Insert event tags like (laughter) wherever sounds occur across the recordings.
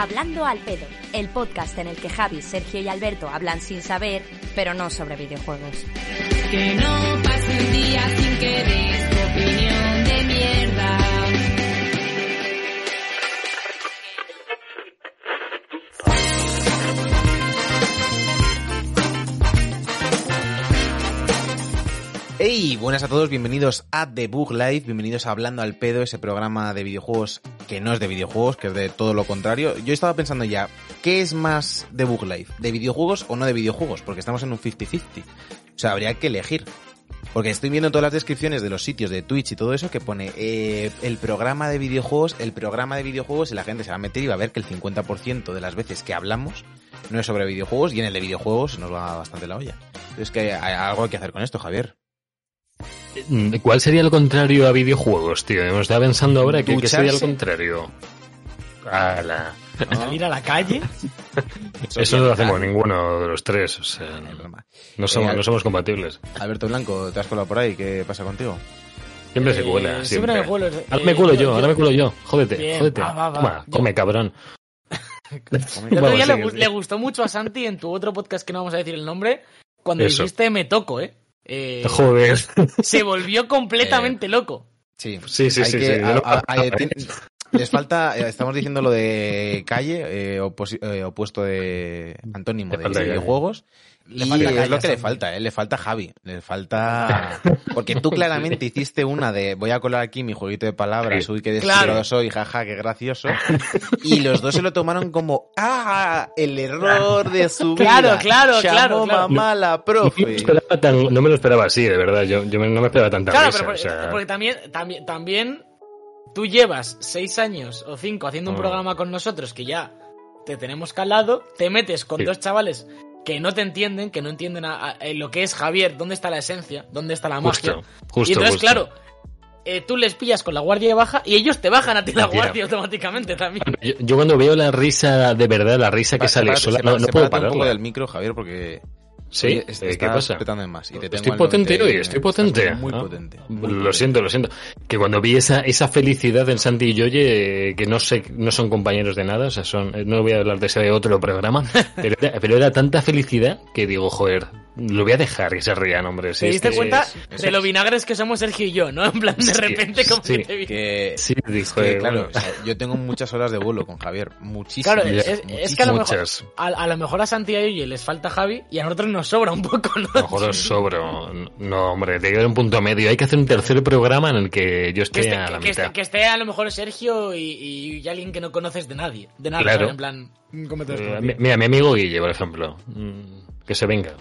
Hablando al pedo, el podcast en el que Javi, Sergio y Alberto hablan sin saber, pero no sobre videojuegos. Que no pase un día sin que des tu opinión de mierda. Hey, buenas a todos, bienvenidos a The Book Live, bienvenidos a Hablando al Pedo, ese programa de videojuegos que no es de videojuegos, que es de todo lo contrario. Yo estaba pensando ya, ¿qué es más The Book Live? ¿De videojuegos o no de videojuegos? Porque estamos en un 50-50. O sea, habría que elegir. Porque estoy viendo todas las descripciones de los sitios de Twitch y todo eso que pone eh, el programa de videojuegos, el programa de videojuegos y la gente se va a meter y va a ver que el 50% de las veces que hablamos no es sobre videojuegos y en el de videojuegos nos va bastante la olla. Entonces que hay algo que hacer con esto, Javier. Mm, ¿Cuál sería lo contrario a videojuegos, tío? Me estaba pensando ahora que, que sería Ducharse. contrario. Ala. salir a la calle. (laughs) Eso no lo hacemos ninguno de los tres, o sea, No, broma. no somos, Eh, no somos compatibles. Alberto Blanco, ¿te has colado por ahí? ¿Qué pasa contigo? Siempre se Eh, cuela, siempre siempre. me cuelo, eh, Ahora me cuelo yo, yo- ahora me cuelo yo. Jódete, Bien, jódete. va, va, va. Toma, Yo- come, cabrón. El otro día le, gustó mucho a Santi en tu otro podcast que no vamos a decir el nombre, cuando Eso. dijiste me toco, ¿eh? Eh, Joder. Se volvió completamente loco. Sí, Sí, sí, hay sí, que- sí, yo a- lo- a- a- tiene- les falta, eh, estamos diciendo lo de calle, eh, eh, opuesto de antónimo de falta calle. videojuegos. Le y falta es lo que le falta, eh, le falta Javi, le falta... (laughs) Porque tú claramente hiciste una de voy a colar aquí mi jueguito de palabras, uy, qué Claro. desesperado soy, jaja, qué gracioso. Y los dos se lo tomaron como, ah, el error de su (laughs) Claro, vida. claro, Llamó claro, claro. mamá la No me, profe. esperaba tan- no me lo esperaba así, de verdad. Yo, no me esperaba tanta Claro, risa, pero por- o sea, porque también, también, también tú llevas seis años o cinco haciendo un Mm. programa con nosotros que ya te tenemos calado, te metes con Sí. dos chavales que no te entienden, que no entienden a- a- eh, lo que es Javier, dónde está la esencia, dónde está la magia. justo, justo, y entonces, justo. claro, eh, tú les pillas con la guardia baja y ellos te bajan a ti la guardia automáticamente también. Yo, yo cuando veo la risa de verdad, la risa que sale sola, no, no puedo sepárate un poco del micro, Javier, porque... ¿Sí? Oye, ¿Qué pasa? petando en más. Y te tengo Estoy potente hoy, estoy potente. Muy Ah, potente. muy Lo potente. siento, lo siento. Que cuando vi esa, esa felicidad en Santi y Yoye, eh, que no sé, no son compañeros de nada, o sea, son, eh, no voy a hablar de ese otro programa, (laughs) pero era, pero era tanta felicidad que digo, joder, lo voy a dejar que se rían, hombre. si ¿Te diste que- cuenta es- de lo vinagres que somos Sergio y yo, no? En plan, de Sí, repente, como sí. que te vi. Que, Sí, dijo, que, claro, bueno, o sea, yo tengo muchas horas de vuelo con Javier. Muchísimas. Claro, es, es que a lo mejor, a, a lo mejor a Santi y a les falta Javi y a nosotros nos sobra un poco, ¿no? A lo mejor os sobro. No, hombre, te queda un punto medio. Hay que hacer un tercer programa en el que yo Que esté a la que, esté, mitad. que esté a lo mejor Sergio y, y- y alguien que no conoces de nadie. De nada, Claro. ¿sabes? En plan, ¿cómo te Eh, mira, mi amigo Guille, por ejemplo. mm, Que se venga.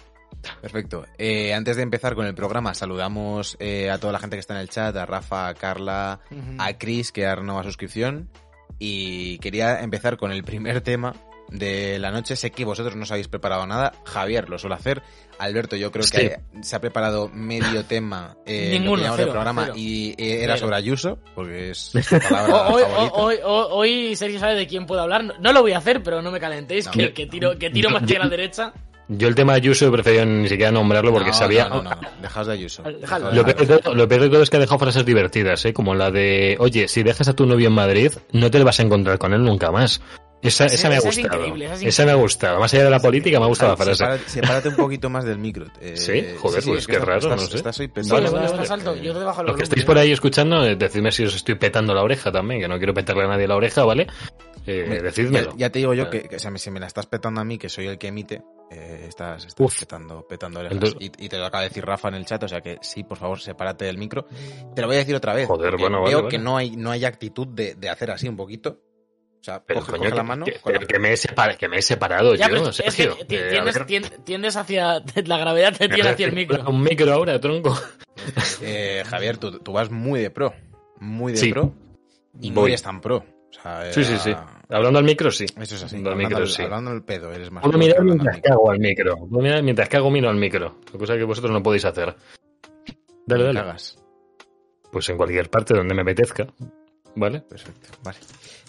Perfecto. Eh, antes de empezar con el programa, saludamos eh, a toda la gente que está en el chat, a Rafa, a Carla, a Chris, que ha renovado suscripción. Y quería empezar con el primer (laughs) tema de la noche. Sé que vosotros no os habéis preparado nada. Javier lo suele hacer. Alberto, yo creo Sí. que se ha preparado medio tema eh, en lo que Ninguno, cero, programa cero. y eh, era Cero. sobre Ayuso, porque es (laughs) su palabra O- Hoy, favorita. hoy, hoy- hoy Sergio sabe de quién puedo hablar. No, no lo voy a hacer, pero no me calentéis, No. que, que tiro, que tiro más hacia la derecha. Yo el tema de Ayuso he preferido ni siquiera nombrarlo porque No, sabía... No, no, no, dejaos de Ayuso. Dejadlo. Dejaos de Lo peor, de Ayuso. todo, lo peor de todo es que ha dejado frases divertidas, ¿eh? como la de, oye, si dejas a tu novio en Madrid, no te vas a encontrar con él nunca más. Esa, Esa- esa me ha gustado. increíble, esa es esa me ha gustado. Más allá de la política, me ha gustado la frase. sepárate, sepárate un poquito más del micro. Eh, (laughs) Sí, joder, pues es que qué raro, estás, no sé. estás hoy. Vale, bueno, vale, estás vale. alto. Yo te bajo Los que estáis por ahí escuchando, eh, decidme si os estoy petando la oreja también, que no quiero petarle a nadie la oreja, ¿vale? Eh, Ya, decídmelo. ya te digo yo Vale. que, que, o sea, si me la estás petando a mí, que soy el que emite, eh, estás, petando, petando orejas. Entonces- y, y te lo acaba de decir Rafa en el chat, o sea que sí, por favor, sepárate del micro. Te lo voy a decir otra vez. Joder, porque bueno, vale, Veo vale. que no hay, no hay actitud de, de hacer así un poquito. O sea, Pero, coge, coño, coge que, la mano. que- pero que me he separa- que me he separado Ya, yo, pero es que Sergio. ti- Eh, tiendes, ver, tiendes hacia. (laughs) La gravedad te tiene hacia el micro. Un micro ahora, tronco. (laughs) Eh, Javier, tú, tú vas muy de pro. Muy de Sí. pro. Y no Voy. eres tan pro. O sea, Sí, sí, era- sí. Hablando al micro, sí. Eso es así. Hablando al micro, al, sí. hablando al pedo, eres más Puedo mirar al mientras micro. cago al micro. Puedo mirar mientras cago miro al micro. Cosa que vosotros no podéis hacer. Dale, dale. cagas. Pues en cualquier parte donde me apetezca. ¿Vale? Perfecto, vale.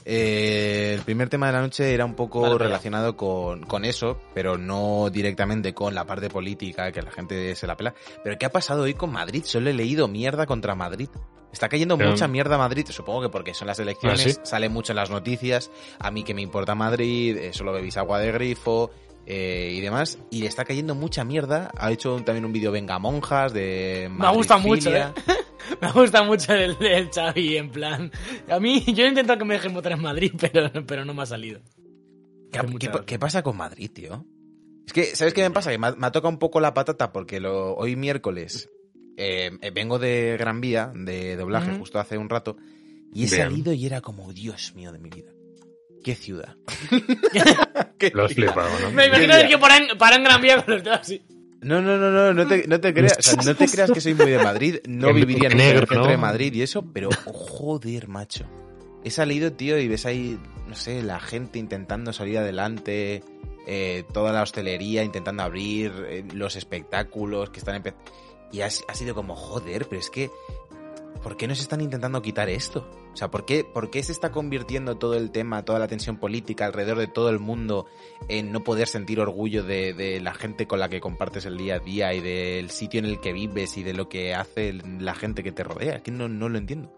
Eh, el primer tema de la noche era un poco Vale, relacionado con, con eso, pero no directamente con la parte política, que la gente se la pela. Pero ¿qué ha pasado hoy con Madrid? Solo he leído mierda contra Madrid. Está cayendo Pero- mucha mierda a Madrid, supongo que porque son las elecciones, ¿Ah, sí? sale mucho en las noticias, a mí que me importa Madrid, eh, solo bebéis agua de grifo eh, y demás, y le está cayendo mucha mierda. Ha hecho un- también un vídeo Venga Monjas de... Me gusta mucho. ¿eh? (laughs) (laughs) Me gusta mucho el, el Xavi, en plan. A mí, yo he intentado que me dejen votar en Madrid, (laughs) pero, pero no me ha salido. ¿Qué, pasa con Madrid, tío? Es que, ¿sabes qué me pasa? Que me ha, me ha tocado un poco la patata porque lo, hoy miércoles eh, eh, vengo de Gran Vía, de doblaje, justo hace un rato, y he Bien. salido y era como, Dios mío de mi vida. ¿Qué ciudad? (laughs) ¿Qué Lo has ciudad? flipado, ¿no? Me imagino que paran, paran Gran Vía con los dedos así. No, no, no, no, no te, no te creas, o sea, no te creas que soy muy de Madrid, no viviría en el centro de Madrid y eso, pero joder, macho. He salido, tío, y ves ahí, no sé, la gente intentando salir adelante, eh, toda la hostelería intentando abrir, eh, los espectáculos que están empezando. Y ha, ha sido como, joder, pero es que, ¿por qué nos están intentando quitar esto? O sea, ¿por qué, ¿por qué se está convirtiendo todo el tema, toda la tensión política alrededor de todo el mundo en no poder sentir orgullo de, de la gente con la que compartes el día a día y del sitio en el que vives y de lo que hace la gente que te rodea? Es que no, no lo entiendo.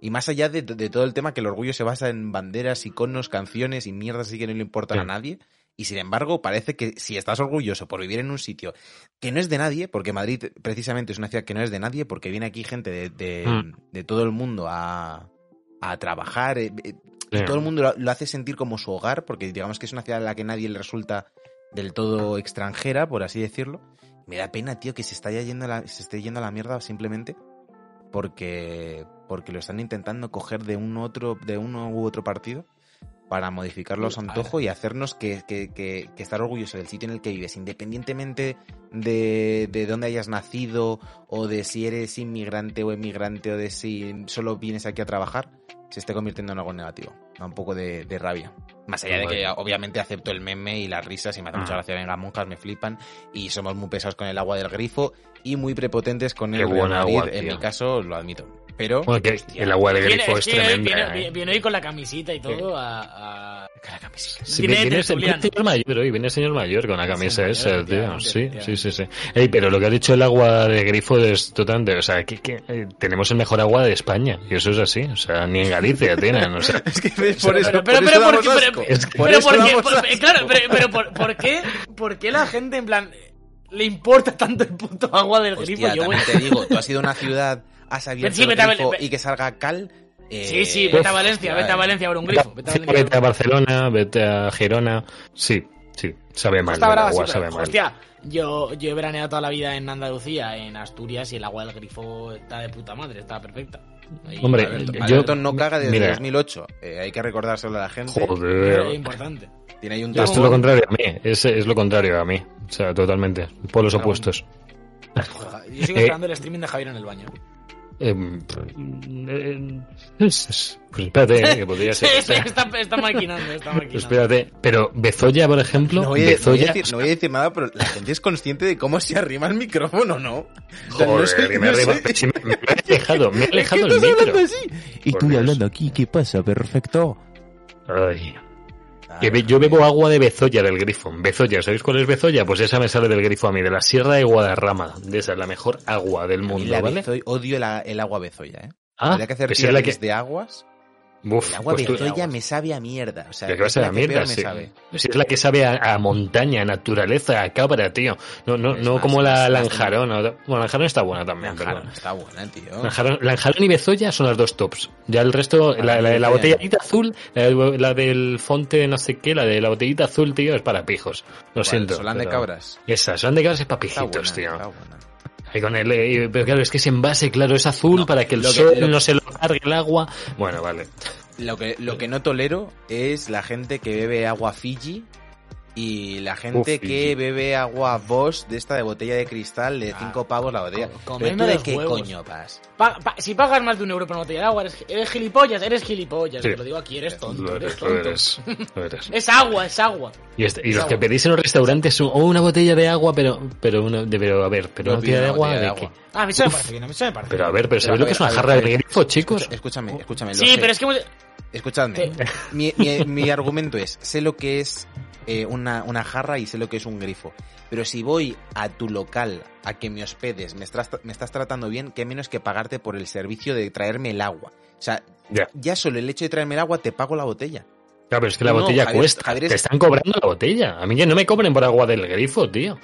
Y más allá de, de todo el tema que el orgullo se basa en banderas, iconos, canciones y mierdas así que no le importan Sí. a nadie. Y sin embargo, parece que si estás orgulloso por vivir en un sitio que no es de nadie, porque Madrid precisamente es una ciudad que no es de nadie, porque viene aquí gente de, de- Mm. de todo el mundo a, a trabajar, eh, eh, y todo el mundo lo, lo hace sentir como su hogar, porque digamos que es una ciudad a la que nadie le resulta del todo extranjera, por así decirlo. Me da pena, tío, que se, está yendo la- se esté yendo a la mierda simplemente porque, porque lo están intentando coger de un otro, de uno u otro partido para modificarlo a su antojo y hacernos que, que, que- que estar orgulloso del sitio en el que vives, independientemente de, de dónde hayas nacido o de si eres inmigrante o emigrante o de si solo vienes aquí a trabajar, se esté convirtiendo en algo negativo. Da un poco de, de rabia. Más allá de que obviamente acepto el meme y las risas y me hace mucha Ah. gracia, venga, monjas me flipan y somos muy pesados con el agua del grifo y muy prepotentes con el agua, en mi caso lo admito. Pero Bueno, que el agua de Viene, grifo es sí, viene, tremenda. viene, ¿eh? viene hoy con la camisita y todo a... a- Sí, Viene viene, de el Julián. señor mayor hoy, viene el señor mayor con la Sí, camisa mayor, esa, tío. Sí, sí, sí, sí. Ey, pero lo que ha dicho el agua de grifo es totalmente, o sea, que, que, eh, tenemos el mejor agua de España, y eso es así, o sea, ni en Galicia tienen, o sea, (laughs) es que por eso, pero, pero, eso ¿por qué- asco. pero- Es que- Por pero eso claro, pero, pero ¿por, por qué, ¿por qué la gente, en plan, le importa tanto el puto agua del grifo? Yo también te digo, tú has ido a una ciudad, Sí, y que salga cal. eh, Sí, sí, vete a hostia, Valencia, vete a. Valencia a ver un grifo. Vete a Valencia. vete a Barcelona, vete a Girona, sí, sí, sabe mal, Brava, agua sí, sabe pero, mal. Hostia, yo, yo he veraneado toda la vida en Andalucía, en Asturias, y el agua del grifo está de puta madre, está perfecta. Ahí, Hombre, Alberto, yo- Alberto no caga desde mira. 2008. Eh, hay que recordárselo a la gente. es Joder. importante. Tiene ahí un Esto es lo contrario a mí, es, es lo contrario a mí, o sea, totalmente, por los opuestos. Yo sigo (laughs) Eh, esperando el streaming de Javier en el baño. Eh, es- pues espérate, eh, que podría ser. (laughs) Sí, sí, está, está maquinando, está maquinando. Espérate, pero Bezoya, por ejemplo, No voy, a, no voy a Bezoya, decir, no voy a decir nada, pero la gente es consciente de cómo se arrima el micrófono, ¿no? Sea, no joder, soy- me, no arriba- soy- si me, me he alejado, me he ¿Es que alejado el micro. Y tú hablando aquí, ¿qué pasa? Perfecto. Ay, que be- yo bebo agua de Bezoya del grifo. Bezoya, ¿sabéis cuál es Bezoya? Pues esa me sale del grifo a mí, de la Sierra de Guadarrama. De esa, la mejor agua del mundo, la ¿vale? Bezoy- odio el, el agua bezoya, ¿eh? Ah, Habría que hacer es la que... tier de aguas. Uf, El agua pues bezoya me sabe a mierda. O sea, ¿De qué es la la que mierda? me Sí. sabe. Si es la que sabe a, a montaña, a naturaleza, a cabra, tío. No, no, no más, como la Lanjarón. o- Bueno, Lanjarón está buena también, Lanjarón está buena, tío. Lanjarón, Lanjarón y Bezoya son las dos tops. Ya el resto, la, la, de la botellita azul, la, de- la del fonte no sé qué, la de la botellita azul, tío, es para pijos. Lo siento. Solán de cabras. Esa, Solán de cabras es para buena, pijitos, tío. está buena. Ahí con el, eh, pero claro, es que ese envase, claro, es azul No, para que el lo que- sol no se lo cargue el agua. Bueno, vale. Lo que, lo que no tolero es la gente que bebe agua Fiji Y la gente Uf, y- que bebe agua Bosch de esta de botella de cristal de Ah, 5 pavos la botella. co- ¿Pero comerme tú de qué huevos. coño vas? Pa- pa- si pagas más de un euro por una botella de agua, eres, eres gilipollas, eres gilipollas. Sí. Te lo digo aquí, eres tonto, Lo eres eres, lo tonto. eres, lo eres. (laughs) Es agua, es agua. Y, este- y los agua. que pedís en los restaurantes son o una botella de agua, pero pero una, de- pero a ver, pero Yo una botella de agua de, agua. Ah, a mí se me parece bien, a mí se me parece Pero a ver, pero ¿sabéis lo que es una jarra de grifo, chicos? Escúchame, escúchame. Sí, pero es que... Escuchadme. (laughs) Mi- mi argumento es, sé lo que es eh, una, una jarra y sé lo que es un grifo. Pero si voy a tu local a que me hospedes, me estás, me estás tratando bien, qué menos que pagarte por el servicio de traerme el agua. O sea, Ya. ya solo el hecho de traerme el agua te pago la botella. Claro, pero es que la No, botella Javier, cuesta. Javier es- Te están cobrando la botella. A mí que no me cobren por agua del grifo, tío.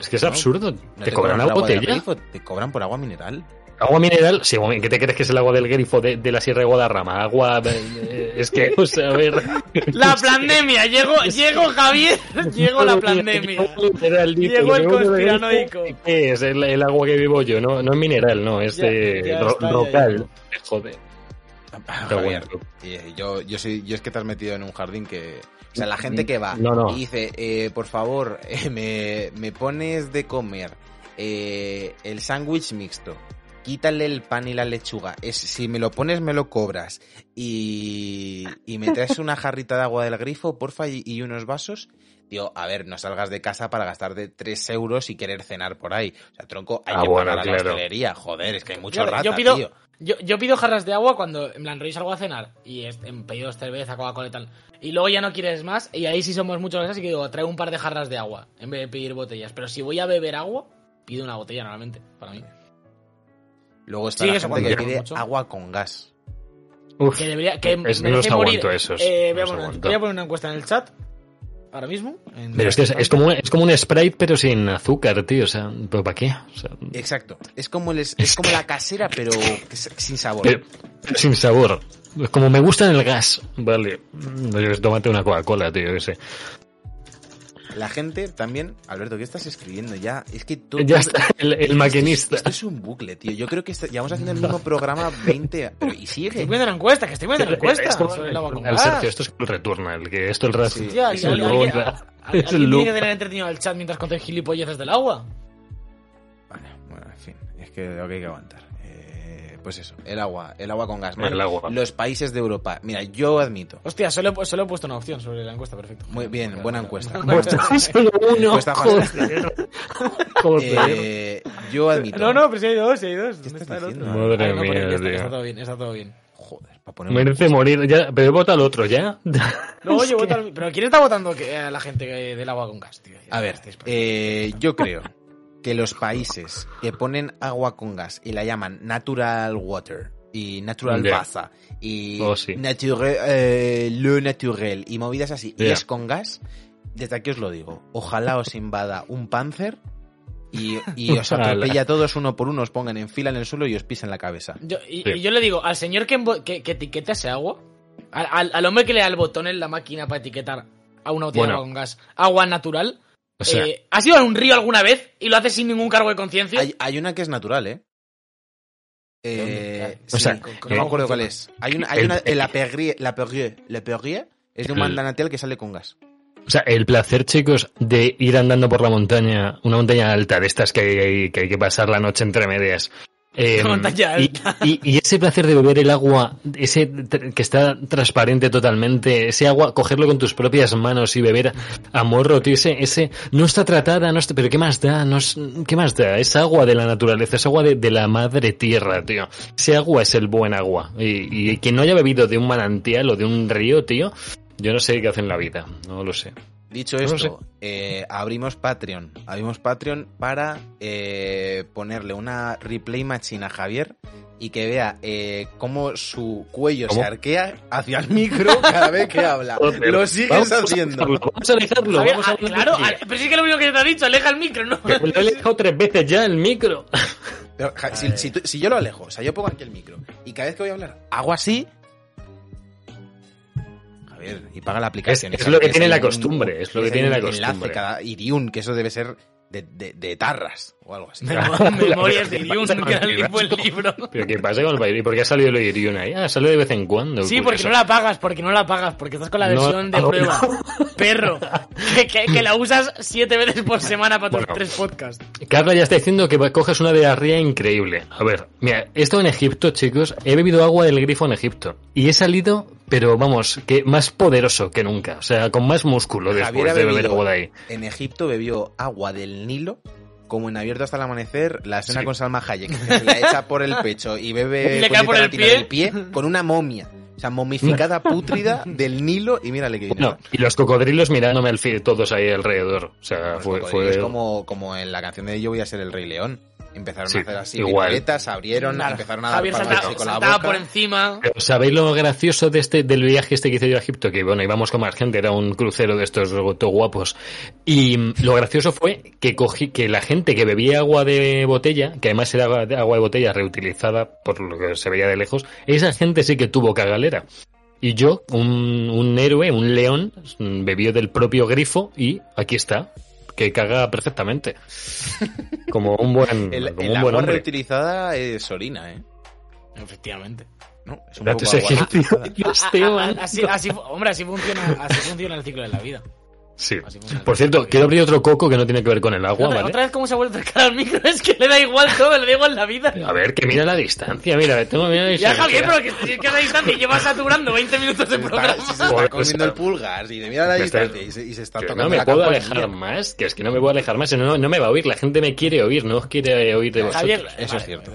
Es que es absurdo. no te, cobran la botella. grifo, te cobran por agua mineral. Agua mineral, sí, ¿qué te crees que es el agua del grifo de, de la Sierra de Guadarrama? Agua, eh, es que, (laughs) o sea, a ver. La pandemia, llegó, llegó Javier, (laughs) llegó la pandemia. Llegó el conspiranoico. ¿Qué es el, el agua que vivo yo? No, no es mineral, no, es Ya- de ya ro- está, ya rocal. Joder. Ah, Javier, bueno. y yo, yo, soy, yo es que te has metido en un jardín que... O sea, la gente que va No, no. y dice, eh, por favor, (laughs) eh, me, me pones de comer eh, el sándwich mixto, quítale el pan y la lechuga. Es, si me lo pones, me lo cobras. Y, y me traes una jarrita de agua del grifo, porfa, y, y unos vasos. Digo, a ver, no salgas de casa para gastar de 3 euros y querer cenar por ahí. O sea, tronco, hay Ah, que bueno, pagar a la claro. hostelería. Joder, es que hay mucho Yo, rata, yo pido, tío. yo, yo pido jarras de agua cuando, en plan, rollo salgo a cenar y es- en pedidos cerveza, Coca-Cola y tal. Y luego ya no quieres más y ahí sí somos muchos así que digo, traigo un par de jarras de agua en vez de pedir botellas. Pero si voy a beber agua, pido una botella normalmente, para mí. Luego está Sí, la eso gente que cuando pide mucho. agua con gas. Uf, Que debería, que Es- no merece los morir. aguanto esos, Eh, no voy, a poner, aguanto. voy a poner una encuesta en el chat, ahora mismo. en- pero es que es, es como, es como un Sprite, pero sin azúcar, tío. O sea, ¿pero para qué? O sea, Exacto. Es como, el, es, es como la casera, pero sin sabor. pero- sin sabor. Como me gusta en el gas. Vale. Tómate una Coca-Cola, tío, que sé. La gente también... Alberto, ¿qué estás escribiendo ya? Es que tú... Ya está, el, el Esto es- maquinista. Esto es un bucle, tío. Yo creo que está- llevamos haciendo el mismo programa 20... Pero y Estoy sigue. viendo la encuesta, que estoy viendo la encuesta Es como sobre el el. Sergio, esto es el Returnal, que esto el ras Sí. (laughs) Es el alguien- es el tiene que tener entretenido el chat mientras conté gilipolleces del agua. Vale, bueno, en fin. Es que lo que hay que aguantar. Pues eso, el agua. El agua con gas. Man, El agua. Los países de Europa. Mira, yo admito. Hostia, solo, he- solo he puesto una opción sobre la encuesta, perfecto. Muy bien, buena encuesta. (laughs) Solo (laughs) uno, Encuesta. (laughs) Eh, yo admito. No, no, pero si hay dos, si hay dos. ¿Qué ¿Dónde estás está el otro? Madre Ah, no, mía, está, tío. está todo bien, está todo bien. Joder, para poner Merece morir. Ya, pero vota al otro, ¿ya? No, que- voto al- Pero ¿quién está votando que, a la gente del agua con gas, tío? A ver, eh, yo creo que los países que ponen agua con gas y la llaman natural water y natural Ya. basa y Oh, sí. nature- eh, naturel y movidas así y es con gas, desde aquí os lo digo, ojalá os invada un panzer y, y os atropella a todos uno por uno, os pongan en fila en el suelo y os pisen la cabeza. Yo, y, Sí. y yo le digo, al señor que, que, que etiqueta ese agua, al, al- al hombre que le da el botón en la máquina para etiquetar a una botella Bueno. con gas, agua natural, O sea, eh, ¿has ido a un río alguna vez y lo haces sin ningún cargo de conciencia? Hay, hay una que es natural, ¿eh? Eh, ¿Dónde? sí, O sea, no me acuerdo cuál es. Hay una, hay el- una, la Perrier, la Perrier, la Perrier es de un mandanatial que sale con gas. o sea, el placer, chicos, de ir andando por la montaña, una montaña alta de estas que hay que, hay que pasar la noche entre medias. Eh, montaña y, alta. y- y ese placer de beber el agua, ese que está transparente totalmente, ese agua, cogerlo con tus propias manos y beber a morro, tío, ese, ese, no está tratada, no está, pero ¿qué más da? No es- ¿Qué más da? Es agua de la naturaleza, es agua de, de la madre tierra, tío. Ese agua es el buen agua. Y, y quien no haya bebido de un manantial o de un río, tío, yo no sé qué hace en la vida, no lo sé. Dicho No esto, eh, abrimos Patreon. Abrimos Patreon para eh, ponerle una replay machine a Javier y que vea eh, cómo su cuello ¿Cómo? se arquea hacia el micro cada vez que habla. (laughs) Joder, Lo sigues vamos haciendo. Vamos a dejarlo. Javier, vamos a ah, claro, ah, pero sí que lo único que te ha dicho, aleja el micro, ¿no? Lo he dejado tres veces ya el micro. Pero, ja, si, si tú- si yo lo alejo, o sea, yo pongo aquí el micro y cada vez que voy a hablar hago así. Y paga la aplicación. Es- lo que tiene la costumbre, es lo que tiene la enlace costumbre. Cada Iriun, que eso debe ser de, de- de tarras o algo así. Memorias de (laughs) Iriun, que era el del libro. ¿Pero qué pasa con el Bayern? ¿Y por qué ha salido el Iriun ahí? Ah, sale de vez en cuando. Sí, porque no la pagas, porque no la pagas, porque estás con la No, versión de prueba. (laughs) Perro. Que, que- que la usas siete veces por semana para tus Bueno. tres podcasts. Carla ya está diciendo que coges una diarrea increíble. A ver, mira, he estado en Egipto, chicos. He bebido agua del grifo en Egipto. Y he salido, pero vamos, que más poderoso que nunca. O sea, con más músculo después de beber agua de ahí. En Egipto bebió agua del Nilo, como en Abierto hasta el amanecer, la escena Sí. con Salma Hayek, que se la echa por el pecho y bebe (laughs) Y le cae por el pie con una momia. O sea, momificada (laughs) pútrida del Nilo y mírale que viene. No, y los cocodrilos mirándome al fin, todos ahí alrededor. O sea, Los fue, fue como, como en la canción de Yo voy a ser el Rey León. Empezaron Sí, a hacer así igual. piruetas, abrieron, Nada, empezaron a dar Javier palmas saltaba, así con la saltaba boca. por encima. Pero ¿Sabéis lo gracioso de este, del viaje este que hice yo a Egipto? Que bueno, íbamos con más gente, era un crucero de estos todo guapos. Y lo gracioso fue que cogí, que la gente que bebía agua de botella, que además era agua de, agua de botella reutilizada por lo que se veía de lejos, esa gente sí que tuvo cagalera. Y yo, un, un héroe, un león, bebió del propio grifo y aquí está, que caga perfectamente. Como un buen, (laughs) El, como el un buen agua hombre. reutilizada es orina, ¿eh? Efectivamente. ¿No? Es un Datos poco agua (laughs) reutilizada. Esteban. (laughs) Así, así, hombre, así funciona, así funciona el ciclo de la vida. Sí. Por de cierto, quiero abrir otro coco que no tiene que ver con el agua, otra, ¿vale? otra vez cómo se ha vuelto a acercar al micro, (laughs) es que le da igual todo, le da igual la vida. A ver, que mira la distancia, mira, tengo mira la Ya. Javier, pero que, que a la distancia lleva saturando 20 minutos de programa. (laughs) se está comiendo o el pulgar y de mira la distancia y se, y se está Que tocando no me la puedo alejar más, que es que no me puedo alejar más, no, no me va a oír, la gente me quiere oír, no os quiere oír de vosotros. Javier, Eso es cierto.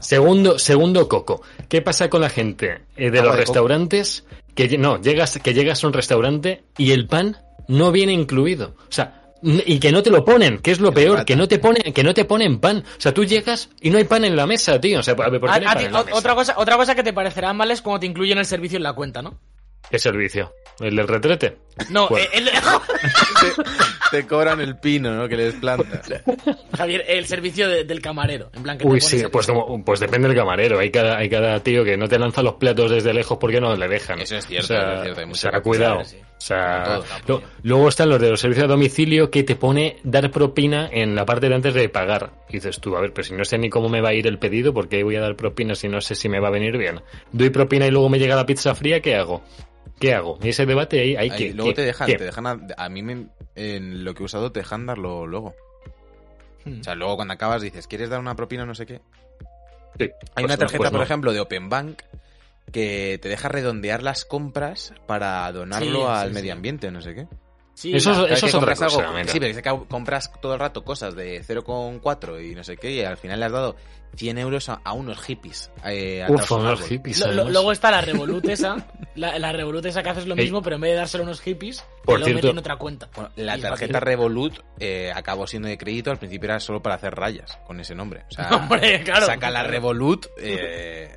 Segundo, segundo coco. ¿Qué pasa con la gente eh, de Agua los de coco. restaurantes? Que no, llegas, que llegas a un restaurante y el pan no viene incluido. O sea, y que no te lo ponen, que es lo Que peor, que no te ponen, que no te ponen pan. O sea, tú llegas y no hay pan en la mesa, tío. O sea, a ver, ¿por qué no hay a pan ti- en la o- mesa? otra, cosa, otra cosa que te parecerá mal es cuando te incluyen el servicio en la cuenta, ¿no? ¿Qué servicio? ¿El del retrete? No, eh, el, Te, te cobran el pino, ¿no? Que les plantas. Javier, el servicio de- del camarero. En plan, que Uy, sí, pues, como- pues depende del camarero. Hay cada, hay cada tío que no te lanza los platos desde lejos porque no le dejan. Eso es cierto, O sea, eso es cierto, hay o sea, cuidado. sí. O sea, lo- luego están los de los servicios a domicilio que te pone dar propina en la parte de antes de pagar. Y dices tú, a ver, pero si no sé ni cómo me va a ir el pedido, ¿por qué voy a dar propina si no sé si me va a venir bien? Doy propina y luego me llega la pizza fría, ¿qué hago? ¿Qué hago? Y ese debate ahí hay que... luego te dejan, te dejan a, a mí me- en lo que he usado te dejan darlo luego. Hmm. O sea, luego cuando acabas dices, ¿quieres dar una propina o no sé qué? sí, Hay pues una no, tarjeta, pues por no. ejemplo, de Open Bank que te deja redondear las compras para donarlo Sí, al sí, medio sí. ambiente, no sé qué. Sí, Eso la- es- otra compras cosa, algo- mira. sí, pero es que compras todo el rato cosas de 0,4 y no sé qué, y al final le has dado 100 euros a, a unos hippies. Eh, Uf, a un unos hippies. Lo- lo- además. luego está la Revolut (laughs) esa, la, la Revolut esa que haces lo Ey. mismo, pero en vez de dárselo a unos hippies, Por te lo meten en otra cuenta. Bueno, la tarjeta. Revolut eh, acabó siendo de crédito, al principio era solo para hacer rayas con ese nombre. O sea, (laughs) Hombre, claro. saca la Revolut, eh,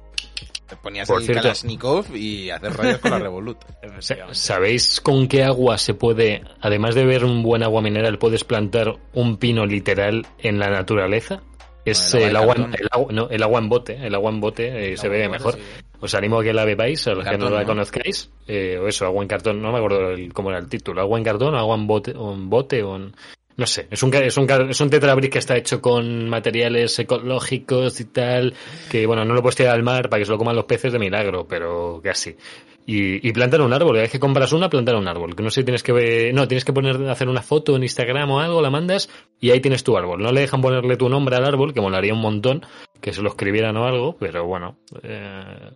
te ponías Por el cierto- Kalashnikov y hacer rayas con la Revolut. (laughs) Sa- ¿Sabéis con qué agua se puede, además de ver un buen agua mineral, puedes plantar un pino literal en la naturaleza? Es el el agua agua, en, cartón. el, agua, no, el agua en bote, el agua en bote eh, se ve mejor. Os animo a que la bebáis, a los que no la ¿no? conozcáis, eh, o eso, agua en cartón, no me acuerdo el- cómo era el título, agua en cartón, agua en bote, o en bote, o en... No sé, es un, es un, es un tetrabric que está hecho con materiales ecológicos y tal, que bueno, no lo puedes tirar al mar para que se lo coman los peces de milagro, pero casi. Y, y plantar un árbol, cada vez que compras una, plantar un árbol, que no sé, tienes que ver, no, tienes que poner, hacer una foto en Instagram o algo, la mandas y ahí tienes tu árbol. No le dejan ponerle tu nombre al árbol, que molaría un montón, que se lo escribieran o algo, pero bueno, eh,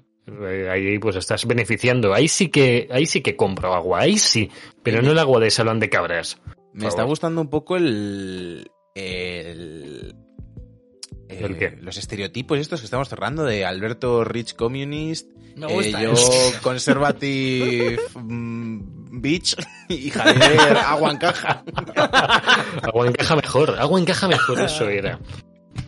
ahí pues estás beneficiando. Ahí sí que, ahí sí que compro agua, ahí sí, pero no el agua de salón de cabras. Me está gustando un poco el. el ¿El eh, qué? Los estereotipos estos que estamos cerrando de Alberto Rich Communist, Me eh, yo ¿eh? (laughs) Conservative mm, Bitch (laughs) y Javier (laughs) Agua en Caja. Agua encaja mejor, agua encaja mejor, eso era.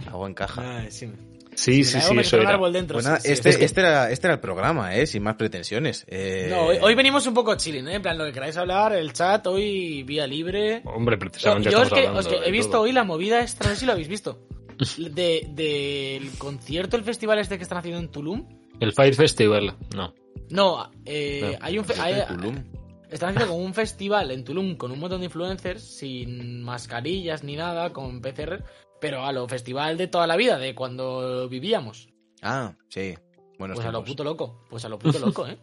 Agua en Caja. Ay, sí. Sí, sí, sí, meter eso un era. árbol dentro, nada, sí, sí. este, Es este, era, este era el programa, ¿eh? Sin más pretensiones. Eh, No, hoy, hoy venimos un poco chilling, ¿eh? En plan, lo que queráis hablar, el chat, hoy vía libre. Hombre, Yo, precisamente yo es estamos que, es que he visto todo. hoy la movida esta, no sé si lo habéis visto. (laughs) De, del concierto, el festival este que están haciendo en Tulum. El Fire Festival, no. No, eh, No. hay un... hay-. Están haciendo como un festival en Tulum con un montón de influencers, sin mascarillas ni nada, con PCR, pero a lo festival de toda la vida, de cuando vivíamos. Ah, sí. Bueno, Pues a lo puto loco, pues a lo puto loco, (laughs) ¿eh?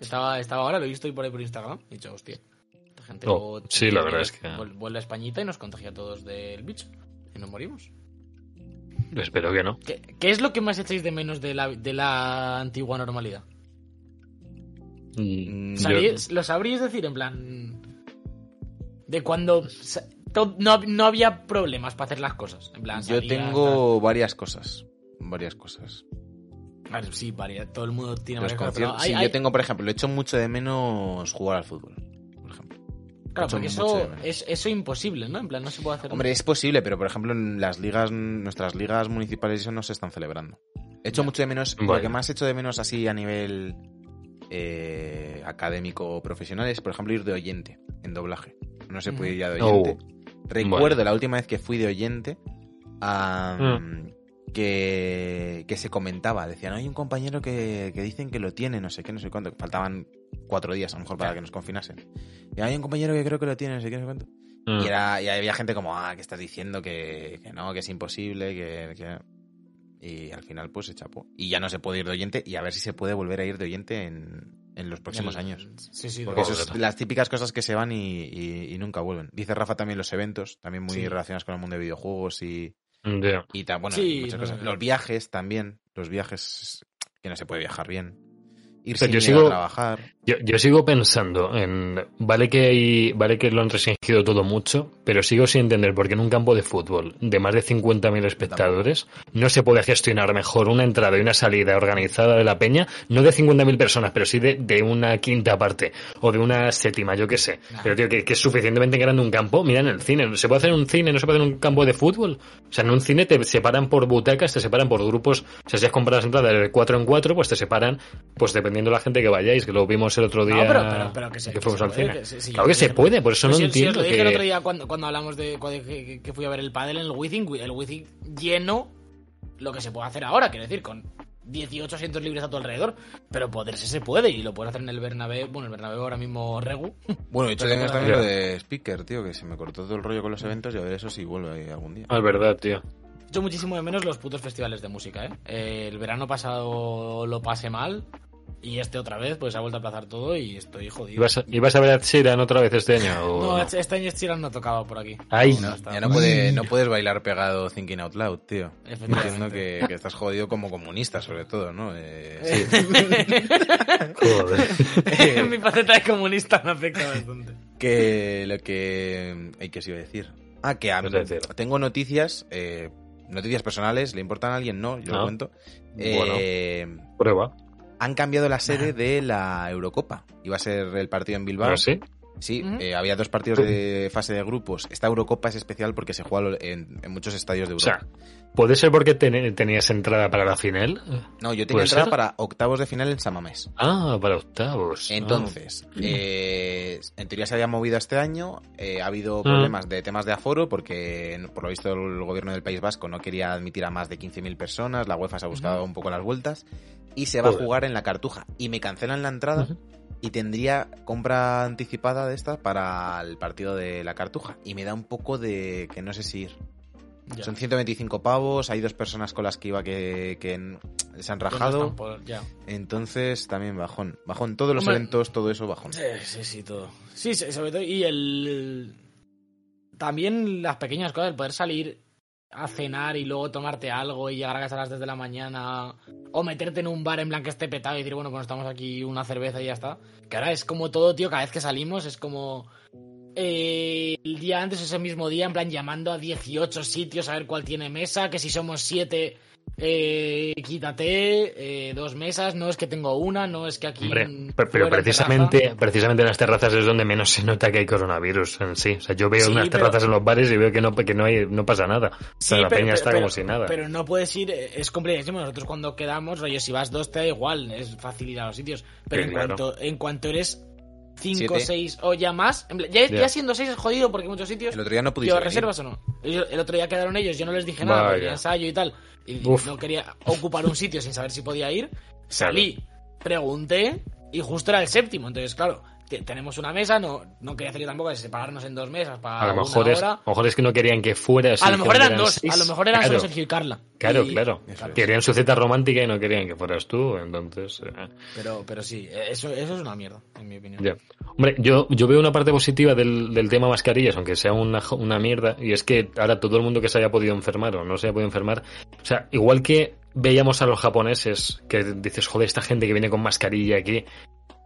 Estaba, estaba ahora, lo he visto hoy por ahí por Instagram, he dicho, hostia, esta gente Oh, luego sí, la verdad es que- vuel- vuelve a Españita y nos contagia a todos del bicho, y nos morimos. Espero que no. ¿Qué, qué es lo que más echáis de menos de la, de la antigua normalidad? Mm, yo- ¿Sabríais- ¿Lo sabríais decir en plan... De cuando no, no había problemas para hacer las cosas? En plan, Yo tengo varias cosas. Varias cosas. sí, varia- todo el mundo tiene Los varias cosas, pero conciertos- hay- sí, hay- yo tengo, por ejemplo, le echo mucho de menos jugar al fútbol. Por ejemplo. Claro, porque eso es eso imposible, ¿no? En plan, no se puede hacer... Hombre, es posible, pero por ejemplo, en las ligas, nuestras ligas municipales eso no se están celebrando. Echo Ya. mucho de menos, lo que más echo de menos así a nivel eh, académico o profesional es, por ejemplo, ir de oyente en doblaje. No se puede ir ya de Oh. oyente. Recuerdo la última vez que fui de oyente a, que, que se comentaba. Decían, hay un compañero que, que dicen que lo tiene, no sé qué, no sé cuánto. Faltaban cuatro días a lo mejor para que nos confinasen. Y hay un compañero que creo que lo tiene, no sé qué, no sé cuánto. Mm. Y, era, y había gente como, ah, que estás diciendo que, que no, que es imposible, que, que- Y al final, pues se chapó. Y ya no se puede ir de oyente y a ver si se puede volver a ir de oyente en, en los próximos El- años. Sí, sí. Porque eso es las típicas cosas que se van y, y- y nunca vuelven. Dice Rafa también los eventos, también muy Sí. relacionados con el mundo de videojuegos y, y ta- bueno, Sí, muchas no, cosas. no. Los viajes también, los viajes que no se puede viajar bien. Ir O sea, sin yo ir sigo- a trabajar. Yo, yo sigo pensando en. Vale que hay, vale que lo han restringido todo mucho, pero sigo sin entender por qué en un campo de fútbol de más de 50.000 espectadores no se puede gestionar mejor una entrada y una salida organizada de la peña, no de 50.000 personas, pero sí de, de una quinta parte o de una séptima, yo qué sé. Pero tío, que, que es suficientemente grande un campo. Mira en el cine, ¿se puede hacer un cine? ¿No se puede hacer un campo de fútbol? O sea, en un cine te separan por butacas, te separan por grupos. O sea, si has comprado las entradas de 4 en 4, pues te separan, pues dependiendo de la gente que vayáis, que lo vimos el otro día. No, pero, pero, pero que se, que fuimos se al puede, cine. que sí, claro que se dije- puede, por eso no si- si os entiendo lo dije que... el otro día cuando, cuando hablamos de cuando- que, que fui a ver el pádel en el Wizzing, el Wizzing lleno lo que se puede hacer ahora, quiero decir, con 18 asientos libres a tu alrededor, pero poderse se puede y lo puedes hacer en el Bernabéu, bueno, el Bernabéu ahora mismo Regu. Bueno, he hecho bueno, también lo de Speaker, tío, que se me cortó todo el rollo con los eventos y a ver eso si vuelve ahí algún día. Ah, es verdad, tío. Yo muchísimo de menos los putos festivales de música. Eh, El verano pasado lo pasé mal y este otra vez, pues se ha vuelto a aplazar todo y estoy jodido. ¿Ibas a, ibas a ver a Sheeran otra vez este año? o No, no? este año Sheeran no tocaba por aquí. Ay. No, está- Ya no, puede, no puedes bailar pegado Thinking Out Loud, tío. Efectivamente. Entiendo que, que estás jodido como comunista, sobre todo, ¿no? Eh, (laughs) Joder. (laughs) Mi faceta de comunista me afecta bastante. que lo que... Ay, ¿qué os iba a decir? Ah, que a- tengo noticias, eh, noticias personales, ¿le importan a alguien? No, yo lo cuento. Bueno. Eh, Prueba. Han cambiado la sede de la Eurocopa. Iba a ser el partido en Bilbao. ¿No sí? Sí, eh, había dos partidos de fase de grupos. Esta Eurocopa es especial porque se juega en, en muchos estadios de O Europa. sea, ¿puede ser porque ten- tenías entrada para la final? no, yo tenía ¿puede entrada ser? para octavos de final en Samamés. Ah, para octavos. Entonces, eh, en teoría se había movido este año. eh, ha habido Mm. problemas de temas de aforo porque, por lo visto, el gobierno del País Vasco no quería admitir a más de 15.000 personas. La UEFA se ha buscado un poco las vueltas. Y se va a jugar en la Cartuja. Y me cancelan la entrada. Y tendría compra anticipada de esta para el partido de la Cartuja. Y me da un poco de que no sé si ir. Ya. Son 125 pavos. Hay dos personas con las que iba que, que se han rajado. por- ya. Entonces también bajón. Bajón. Todos los Hombre. eventos, todo eso bajón. Sí, sí, sí, todo. Sí, sí, sobre todo. Y el. También las pequeñas cosas, el poder salir a cenar y luego tomarte algo y llegar a las 10 de la mañana. O meterte en un bar en plan que esté petado y decir, bueno, pues estamos aquí una cerveza y ya está. Que ahora es como todo, tío, cada vez que salimos es como. eh, el día antes, ese mismo día, en plan llamando a 18 sitios a ver cuál tiene mesa, que si somos 7, eh, quítate, eh, dos mesas, no es que tengo una, no es que aquí... Hombre, en- pero, en precisamente, precisamente en las terrazas es donde menos se nota que hay coronavirus en sí. O sea, yo veo Sí, unas pero- terrazas en los bares y veo que no, que no hay, no pasa nada. O sea, la peña está como si nada. Pero no puedes ir, eh, es complicadísimo. Nosotros cuando quedamos, rollo, si vas dos te da igual, es fácil ir a los sitios. Pero Sí, en, claro. cuanto, en cuanto eres cinco, Siete. seis o ya más, en ya, Ya. ya siendo seis es jodido porque muchos sitios El otro día no pudiste reservas o no. El otro día quedaron ellos, yo no les dije nada Vaya. porque tenía ensayo y tal. Y Uf. no quería ocupar un sitio sin saber si podía ir. Salí, pregunté y justo era el séptimo. Entonces, claro, tenemos una mesa, no, no quería hacer yo tampoco de separarnos en dos mesas para A lo una mejor es, hora. a lo mejor es que no querían que fuera. A lo mejor eran dos, seis. a lo mejor eran claro, solo Sergio y Carla. Claro, Y- claro. Querían su cita romántica y no querían que fueras tú, entonces... eh, Pero, pero sí, eso, eso es una mierda, en mi opinión. Hombre, yo, yo veo una parte positiva del, del tema mascarillas, aunque sea una, una mierda, y es que ahora todo el mundo que se haya podido enfermar o no se haya podido enfermar, o sea, igual que veíamos a los japoneses, que dices, joder, esta gente que viene con mascarilla aquí,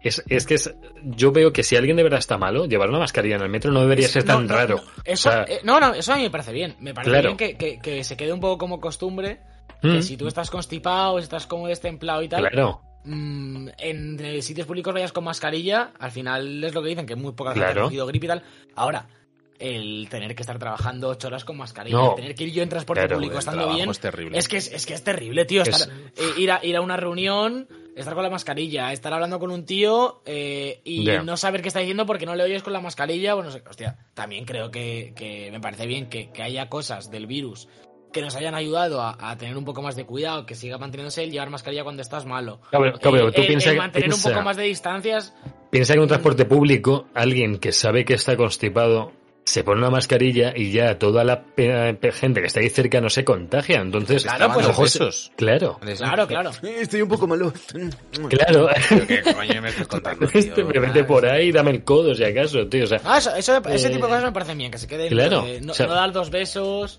es, es que es, yo veo que si alguien de verdad está malo, llevar una mascarilla en el metro no debería ser tan no, raro. no, eso, O sea, eh, no, no, eso a mí me parece bien. Me parece Claro. bien que, que- que se quede un poco como costumbre. mm, Que si tú estás constipado, si estás como destemplado y tal, claro, mm, en sitios públicos vayas con mascarilla, al final es lo que dicen, que muy poca gente Claro. ha cogido gripe y tal. Ahora, el tener que estar trabajando ocho horas con mascarilla, No. el tener que ir yo en transporte Claro, público estando bien, es terrible. es que es, es que es terrible, tío. Es- eh, ir, a, ir a una reunión, estar con la mascarilla, estar hablando con un tío eh, y no saber qué está diciendo porque no le oyes con la mascarilla. Bueno, no sé, hostia, también creo que, que me parece bien que, que haya cosas del virus que nos hayan ayudado a, a tener un poco más de cuidado, que siga manteniéndose el llevar mascarilla cuando estás malo. Cabrón, cabrón, Eh, tú el- piensa el mantener piensa- un poco más de distancias. Piensa que en un transporte público, alguien que sabe que está constipado se pone una mascarilla y ya toda la gente que está ahí cerca no se contagia. Entonces, Claro, pues, claro, Claro, claro. Estoy un poco malo. claro. ¿Qué (laughs) coño me estás contando, tío? Este, me por ahí, dame el codo si acaso, tío. O sea, Ah, eso, eso- ese Eh, tipo de cosas me parecen bien, que se quede claro, no, o sea- no dar dos besos.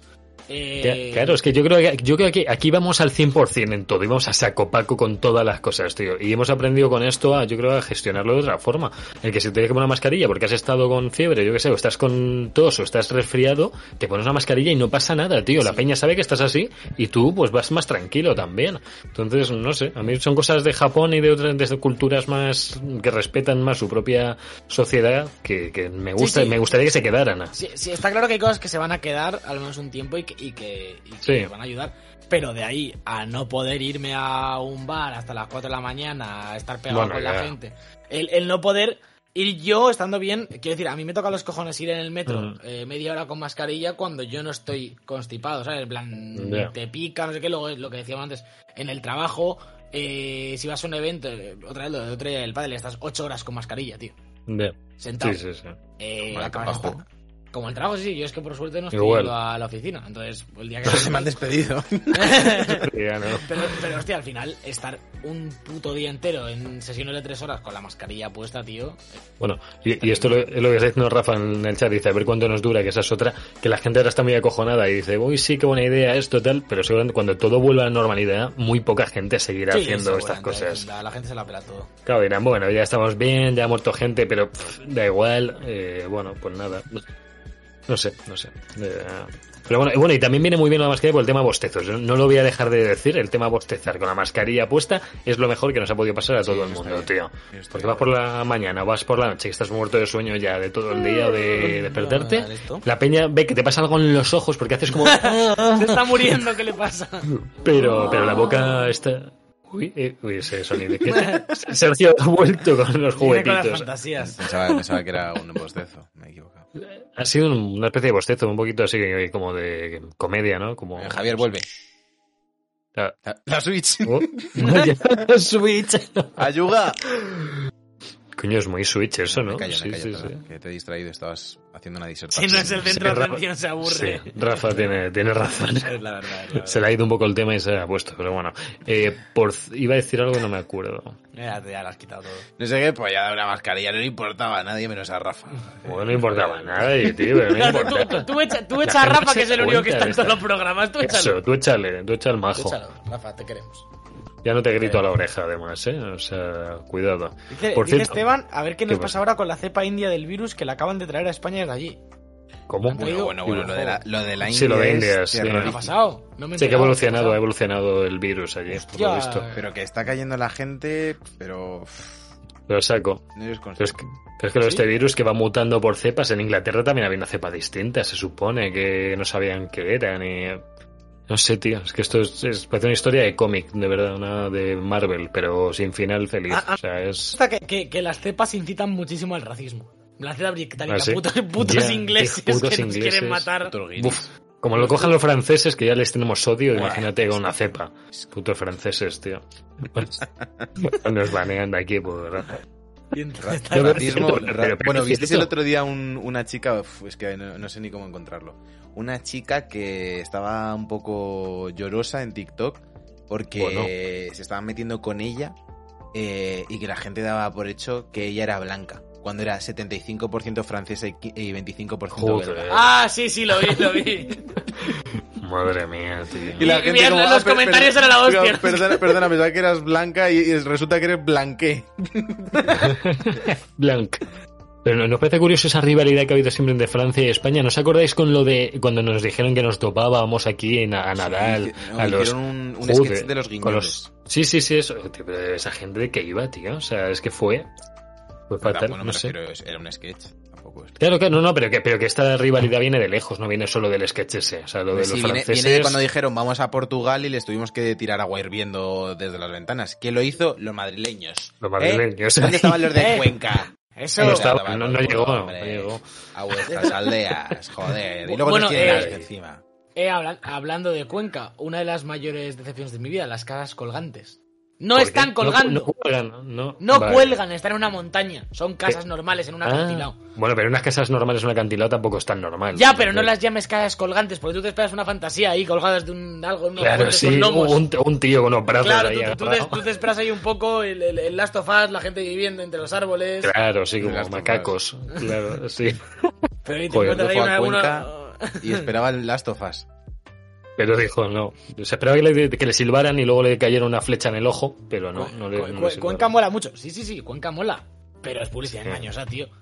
Eh, claro, es que yo creo que yo creo que aquí vamos al 100% en todo, y vamos a saco paco con todas las cosas, tío. Y hemos aprendido con esto a, yo creo, a gestionarlo de otra forma. El que se te que poner una mascarilla porque has estado con fiebre, yo qué sé, o estás con tos o estás resfriado, te pones una mascarilla y no pasa nada, tío. La peña sabe que estás así y tú pues vas más tranquilo también. Entonces, no sé, a mí son cosas de Japón y de otras de culturas más que respetan más su propia sociedad que, que me gusta sí. me gustaría que se quedaran. Sí, sí, está claro que hay cosas que se van a quedar al menos un tiempo y y que, y que Sí. van a ayudar. Pero de ahí a no poder irme a un bar hasta las 4 de la mañana, a estar pegado Bueno, con ya. la gente. El, el no poder ir yo estando bien, quiero decir, a mí me toca los cojones ir en el metro Mm. eh, media hora con mascarilla cuando yo no estoy constipado, ¿sabes? En plan, te pica, no sé qué, luego es lo que decíamos antes, en el trabajo, eh, si vas a un evento, eh, otra vez lo de otro día del padre, estás 8 horas con mascarilla, tío. Sentado. Sí, sí, sí. Eh, Como el trabajo. sí, yo es que por suerte no estoy Igual. yendo a la oficina. Entonces, el día que (laughs) Se me han despedido. (laughs) Ya, no. pero, pero, hostia, al final, estar un puto día entero en sesiones de tres horas con la mascarilla puesta, tío. Bueno, y, y esto lo- es lo que está diciendo Rafa en el chat, dice, a ver cuánto nos dura, que esa es otra, que la gente ahora está muy acojonada y dice, uy, sí, qué buena idea esto, tal, pero seguramente cuando todo vuelva a la normalidad, muy poca gente seguirá Sí, haciendo estas cosas. La, la gente se la pela todo. Claro, dirán, bueno, ya estamos bien, ya ha muerto gente, pero pff, da igual, eh, bueno, pues nada. No sé, no sé. Eh, pero bueno, y bueno, y también viene muy bien la mascarilla por el tema bostezos. No lo voy a dejar de decir, el tema bostezar con la mascarilla puesta es lo mejor que nos ha podido pasar a todo el mundo, tío. Porque vas por la mañana, vas por la noche, que estás muerto de sueño ya de todo el día o de despertarte. Esto. La peña ve que te pasa algo en los ojos porque haces como... (laughs) Se está muriendo, ¿qué le pasa? Pero, pero la boca está... Uy, eh, uy, ese sonido. que- (laughs) Sergio ha vuelto con los Viene con las juguetitos. fantasías. Pensaba, pensaba que era un bostezo. Me he equivocado. Ha sido un- una especie de bostezo, un poquito así como de comedia, ¿no? Como... Eh, Javier, vuelve. Ah. La, (laughs) la Switch. Oh, ya, Switch. ¡Ayuda! Coño, es muy Switch eso, ¿no? Me callo, sí, me callo, sí, que te he distraído. Estabas haciendo una Si disertación. no es el centro de atención, se aburre. Sí, Rafa tiene, tiene razón. Es la verdad. es la verdad. Se le ha ido un poco el tema y se ha puesto, pero bueno. Eh, por, iba a decir algo y no me acuerdo. Ya, ya lo has quitado todo. No sé qué, pues ya de una mascarilla. No le importaba a nadie menos a Rafa. Bueno, no importaba nada, y, tío, pero no Claro, importa. tú, tú, echa, echa a Rafa, que es el único que está en todos los programas. Tú échalo. Eso, tú échale, tú échale el majo. Échalo, Rafa, te queremos. Ya no te grito a la oreja, además, ¿eh? O sea, cuidado. Dice, Por dice cierto, Esteban, a ver qué nos ¿qué pasa ahora con la cepa india del virus que la acaban de traer a España desde allí. ¿Cómo? Bueno, bueno, bueno. Lo de la, lo de la India. Sí, lo de es India, sí. ¿Qué ha pasado? No me he Sí, que ha evolucionado, ¿qué ha evolucionado el virus allí, por lo visto. Pero que está cayendo la gente, pero. Lo saco. No eres Pero es que, pero es que lo de ¿Sí? este virus que va mutando por cepas, en Inglaterra también había una cepa distinta, se supone que no sabían qué era, ni... No sé, tío, es que esto es, es- parece una historia de cómic, de verdad, una de Marvel, pero sin final feliz. Ah, ah. O sea, es... Gusta que, que, que las cepas incitan muchísimo al racismo. La cepa británica, ¿Ah, sí? putos, putos ingleses putos que nos ingleses. quieren matar. Buf, como lo cojan los franceses, que ya les tenemos odio, Buah, imagínate con una cepa. Putos franceses, tío. (laughs) Nos banean de aquí, por verdad. Pero- pero- bueno, visteis el otro día un- una chica, uf, es que no, no sé ni cómo encontrarlo. Una chica que estaba un poco llorosa en TikTok porque Bueno. se estaban metiendo con ella eh, y que la gente daba por hecho que ella era blanca, cuando era 75% francesa y qui- y 25% Joder. belga. Ah, sí, sí, lo vi, lo vi. (laughs) Madre mía, tío. Y la gente como, los "Ah, comentarios per- era la hostia". Perdona, perdona, pensaba que eras blanca y, y resulta que eres blanqué. (laughs) Blanc. Pero ¿no- ¿nos parece curioso esa rivalidad que ha habido siempre entre Francia y España? ¿No os acordáis con lo de cuando nos dijeron que nos topábamos aquí en, a Nadal? Sí, no, a los, un, un Joder, sketch de los los- Sí, sí, sí, eso. Tío, pero esa gente de que iba, tío. O sea, es que fue. Fue Pero, fatal, bueno, no me sé. refiero, era un sketch. Tampoco es. Claro que no, no, pero que, pero que esta rivalidad viene de lejos, no viene solo del sketch ese. O sea, lo de Sí, los viene, franceses. viene de cuando dijeron vamos a Portugal y les tuvimos que tirar agua hirviendo desde las ventanas. ¿Quién lo hizo? Los madrileños. Los madrileños. ¿Eh? ¿Dónde estaban los de (laughs) Eh, Cuenca? Eso. No estaba, no- no llegó, no llegó. A vuestras aldeas, (laughs) joder. Y luego Bueno, nos eh, encima. Eh, hablan- hablando de Cuenca, una de las mayores decepciones de mi vida, las casas colgantes. No ¿Por qué? están colgando. No, no cuelgan, no. No Vale. cuelgan, están en una montaña. Son casas Eh, normales en un Ah, acantilado. bueno, pero unas casas normales, un acantilado tampoco es tan normal. Ya, pero no las llames casas colgantes, porque tú te esperas una fantasía ahí colgadas de un algo, Claro, sí, con un, un tío con unos brazos Claro, ahí tú, tú te, agarrado. tú te esperas ahí un poco el, el- el Last of Us, la gente viviendo entre los árboles. Claro, sí, como macacos. Claro, sí. Pero ahí te Joder, encuentras ahí una- y esperaba el Last of Us. Pero dijo, no. Se esperaba que le, que le silbaran y luego le cayera una flecha en el ojo, pero no, no le. No le. Cuenca mola mucho. Sí, sí, sí, Cuenca mola. Pero es publicidad Sí. engañosa, tío. (laughs)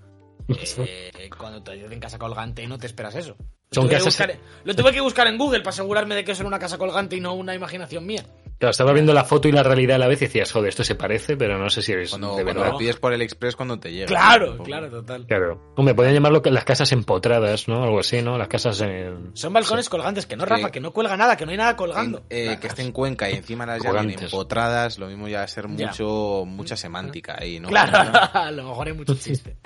Eh, cuando te dicen casa colgante no te esperas eso. Son tuve que casas- buscar- lo tuve que buscar en Google para asegurarme de que eso era una casa colgante y no una imaginación mía. Claro, estaba viendo la foto y la realidad a la vez y decías, joder, esto se parece, pero no sé si es Cuando, de cuando verdad. lo pides por el Express cuando te llega. Claro, claro, total. Claro. Hombre, podrían llamarlo que las casas empotradas, ¿no? Algo así, ¿no? Las casas en... Son balcones colgantes, que no, Sí. Rafa, que no cuelga nada, que no hay nada En- colgando. eh, que esté en Cuenca y encima las llaman empotradas, lo mismo ya va a ser Ya. mucho, mucha semántica ahí, ¿no? Claro, (laughs) a lo mejor hay mucho chiste.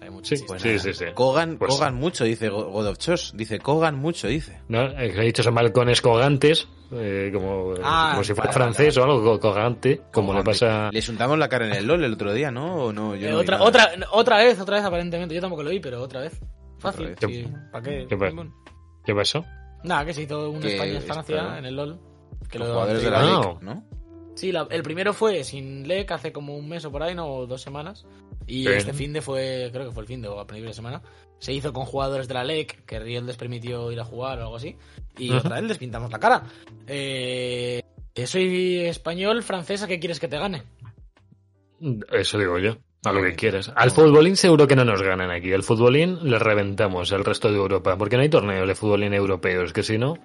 Hay mucho Sí, chiste. sí, sí, sí. Cogan, Pues- Cogan mucho, dice Go- God of Chos. Dice, Cogan mucho, dice. ¿no? Eh, He dicho son balcones colgantes, eh, como, Ah, como si fuera vale, francés o algo, co- colgante, como le Cogante. pasa... Les untamos la cara en el LOL el otro día, ¿no? ¿O no? Yo Eh, no otra, otra, otra vez, otra vez aparentemente. Yo tampoco lo vi, pero otra vez. Fácil. Otra vez. sí. ¿Para qué? ¿Qué pa- Bueno. ¿Qué pasó? Nada, que se hizo un España-Francia en el LOL. Que Los lo- jugadores de la Ah. LEC, ¿no? Sí, la- el primero fue sin LEC hace como un mes o por ahí, no, o dos semanas. Y Sí. este fin de fue, creo que fue el fin de o a principio de semana. Se hizo con jugadores de la LEC, que Riel les permitió ir a jugar o algo así. Y Ujú. otra vez les pintamos la cara. Eh, soy español, francesa, ¿qué quieres que te gane? Eso digo yo. A lo que quieras. Al futbolín seguro que no nos ganan aquí. El futbolín le reventamos al resto de Europa. Porque no hay torneos de futbolín europeos. Que si no...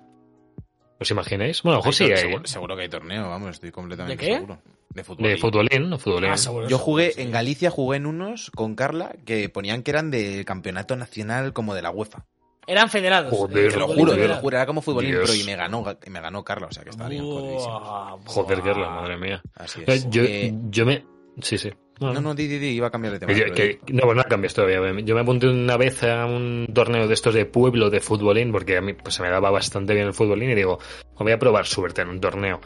¿Os imagináis? Bueno, a lo mejor sí Hay- hay. seguro, seguro que hay torneo, vamos, estoy completamente ¿De qué? seguro. De fútbol. De futbolín, no futbolín. Ah, seguro. Yo jugué en Galicia, jugué en unos con Carla que ponían que eran del campeonato nacional como de la UEFA. Eran federados. Joder, eh, Te lo futbolín juro, te lo juro, era como futbolín, Dios. pero y me ganó, me ganó Carla, o sea que estaba bien jodidísimo. Buah, Joder. Kerla, madre mía. Así Eh, es. Yo, Eh, yo me... Sí, sí. no, no, di, di, di, iba a cambiar de tema. Yo- que- no, pues no cambias todavía. Yo me apunté una vez a un torneo de estos de pueblo de futbolín, porque a mí pues, se me daba bastante bien el futbolín, y digo, voy a probar suerte en un torneo.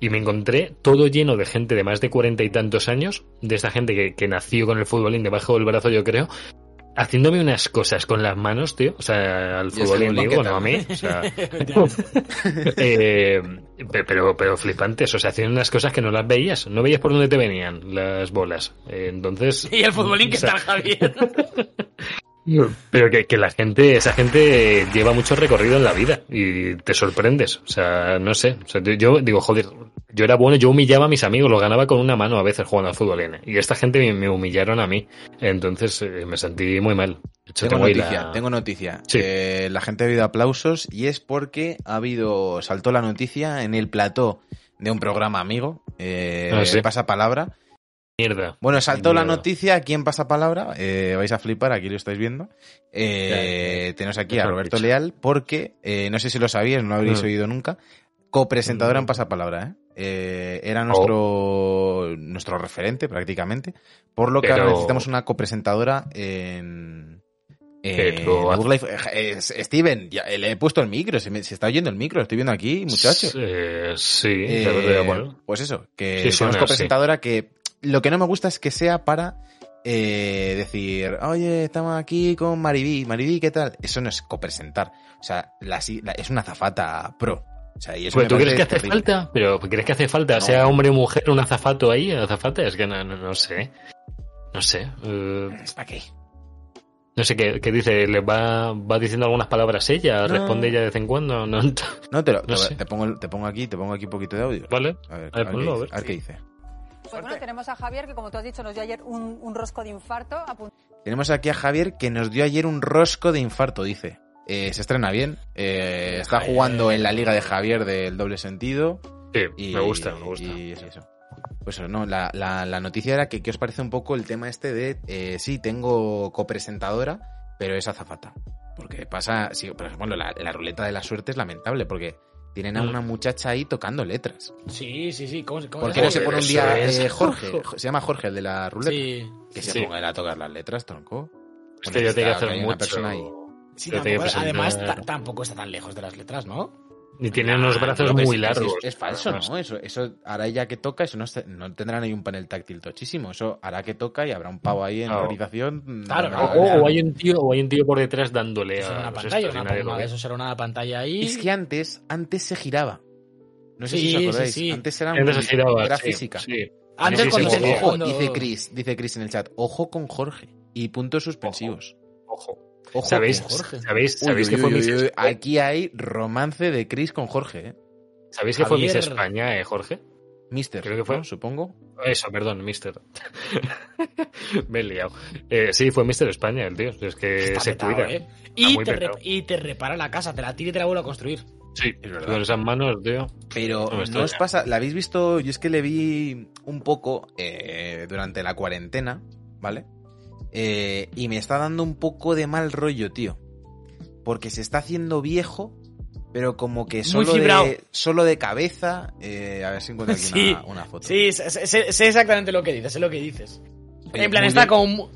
Y me encontré todo lleno de gente de más de cuarenta y tantos años, de esta gente que, que nació con el futbolín debajo del brazo, yo creo, haciéndome unas cosas con las manos, tío. O sea, al Y ese futbolín futbolín, digo, ¿qué no a mí. O sea, (laughs) (laughs) eh, pe- pero, pero flipantes, o sea, hacían unas cosas que no las veías, no veías por dónde te venían las bolas. Eh, entonces... (laughs) Y el futbolín que o sea, tal, Javier. Pero que, que la gente, esa gente lleva mucho recorrido en la vida y te sorprendes. O sea, no sé. O sea, yo- digo, joder, yo era bueno, yo humillaba a mis amigos, lo ganaba con una mano a veces jugando al fútbol. Y esta gente me, me humillaron a mí. Entonces eh, me sentí muy mal. Hecho, Tengo noticia, la- tengo noticia. Sí. Eh, la gente ha habido aplausos y es porque ha habido, saltó la noticia en el plató de un programa amigo, eh, Ah, sí. Pasa Palabra. Mierda. Bueno, saltó la noticia, ¿quién pasa palabra? Eh, vais a flipar, aquí lo estáis viendo. Eh, tenemos aquí a Roberto. Leal porque, eh, no sé si lo sabíais, no lo habréis Mm. oído nunca, copresentadora Mm. en Pasapalabra, ¿eh? Era Oh. nuestro, nuestro referente prácticamente, por lo que ahora necesitamos una copresentadora en... en Life. Steven, ya, le he puesto el micro, se, me- se está oyendo el micro, lo estoy viendo aquí, muchacho. Eh, sí, ya lo poner. pues eso, que Sí, tenemos copresentadora que lo que no me gusta es que sea para eh, decir, oye, estamos aquí con Mariví, Mariví, ¿qué tal? Eso no es copresentar. O sea, la, si- la- es una zafata pro. O sea, y eso me ¿Tú crees que hace terrible. falta? Pero ¿crees que hace falta? No. Sea hombre o mujer, un azafato ahí, azafata, es que no, no, no sé. No sé. eh, ¿Para qué? no sé qué, qué dice, le va, va diciendo algunas palabras ella, responde ella de vez en cuando, no, No, te, lo, te, sé. te pongo, te pongo aquí, te pongo aquí un poquito de audio. ¿vale? A ver, A ver, a ver ponlo, qué a dice, ver. a ver qué dice. Pues bueno, tenemos a Javier que como tú has dicho nos dio ayer un, un rosco de infarto. Tenemos aquí a Javier que nos dio ayer un rosco de infarto, dice. Eh, se estrena bien. eh, está jugando en la liga de Javier del doble sentido. Sí, Y, me gusta, me gusta. Y es eso. Pues eso, no, la, la, la noticia era que ¿qué os parece un poco el tema este de eh, sí, tengo copresentadora, pero es azafata. Porque pasa, sí, por ejemplo, la, la ruleta de la suerte es lamentable, porque tienen a una muchacha ahí tocando letras. Sí, sí, sí. ¿Cómo, se- cómo ¿Por se qué no llama? se pone un día eh, Jorge? Se llama Jorge, el de la ruleta. Sí. Que se Sí. ponga él a tocar las letras, tronco. Es que yo tengo que hacer mucho. persona ahí. Sí, tampoco- además, tampoco está tan lejos de las letras, ¿no? Y tiene unos Ah, brazos muy es- largos. Es, es falso, ¿no? Eso, eso hará ella que toca, eso no, no tendrán ahí un panel táctil tochísimo. Eso hará que toca y habrá un pavo ahí en Claro. realización. Claro, dando no, O, la hay un tío, o hay un tío por detrás dándole Eso a una pantalla, una, eso será una pantalla ahí. Es que antes, antes se giraba. No sé Sí, si os acordáis. sí. Antes era, Antes muy- se giraba, era sí, física. sí. Antes cuando se cuando- dice Chris, dice Chris en el chat. Ojo con Jorge. Y puntos suspensivos. Ojo. Ojo ¿Sabéis, con Jorge. ¿sabéis, Uy, sabéis uy, que fue uy, Miss uy, uy. España? Aquí hay romance de Chris con Jorge, ¿eh? ¿Sabéis que fue Miss. España, eh, Jorge? Mister, Creo que fue. ¿no? Supongo. Eso, perdón, Mister. (laughs) Me he liado. Eh, sí, fue Mister España, el tío. Es que Está se petado, cuida. ¿eh? Y te, y te repara la casa, te la tira y te la vuelve a construir. Sí, Es verdad. Con esas manos, tío. Pero No no, os pasa, la habéis visto, yo es que le vi un poco eh, durante la cuarentena, ¿vale? Eh, y me está dando un poco de mal rollo, tío. Porque se está haciendo viejo, pero como que solo, de, solo de cabeza. eh, a ver si encuentro aquí (laughs) Sí, una, una foto. Sí, sé, exactamente lo que dices, sé lo que dices. En plan, está como...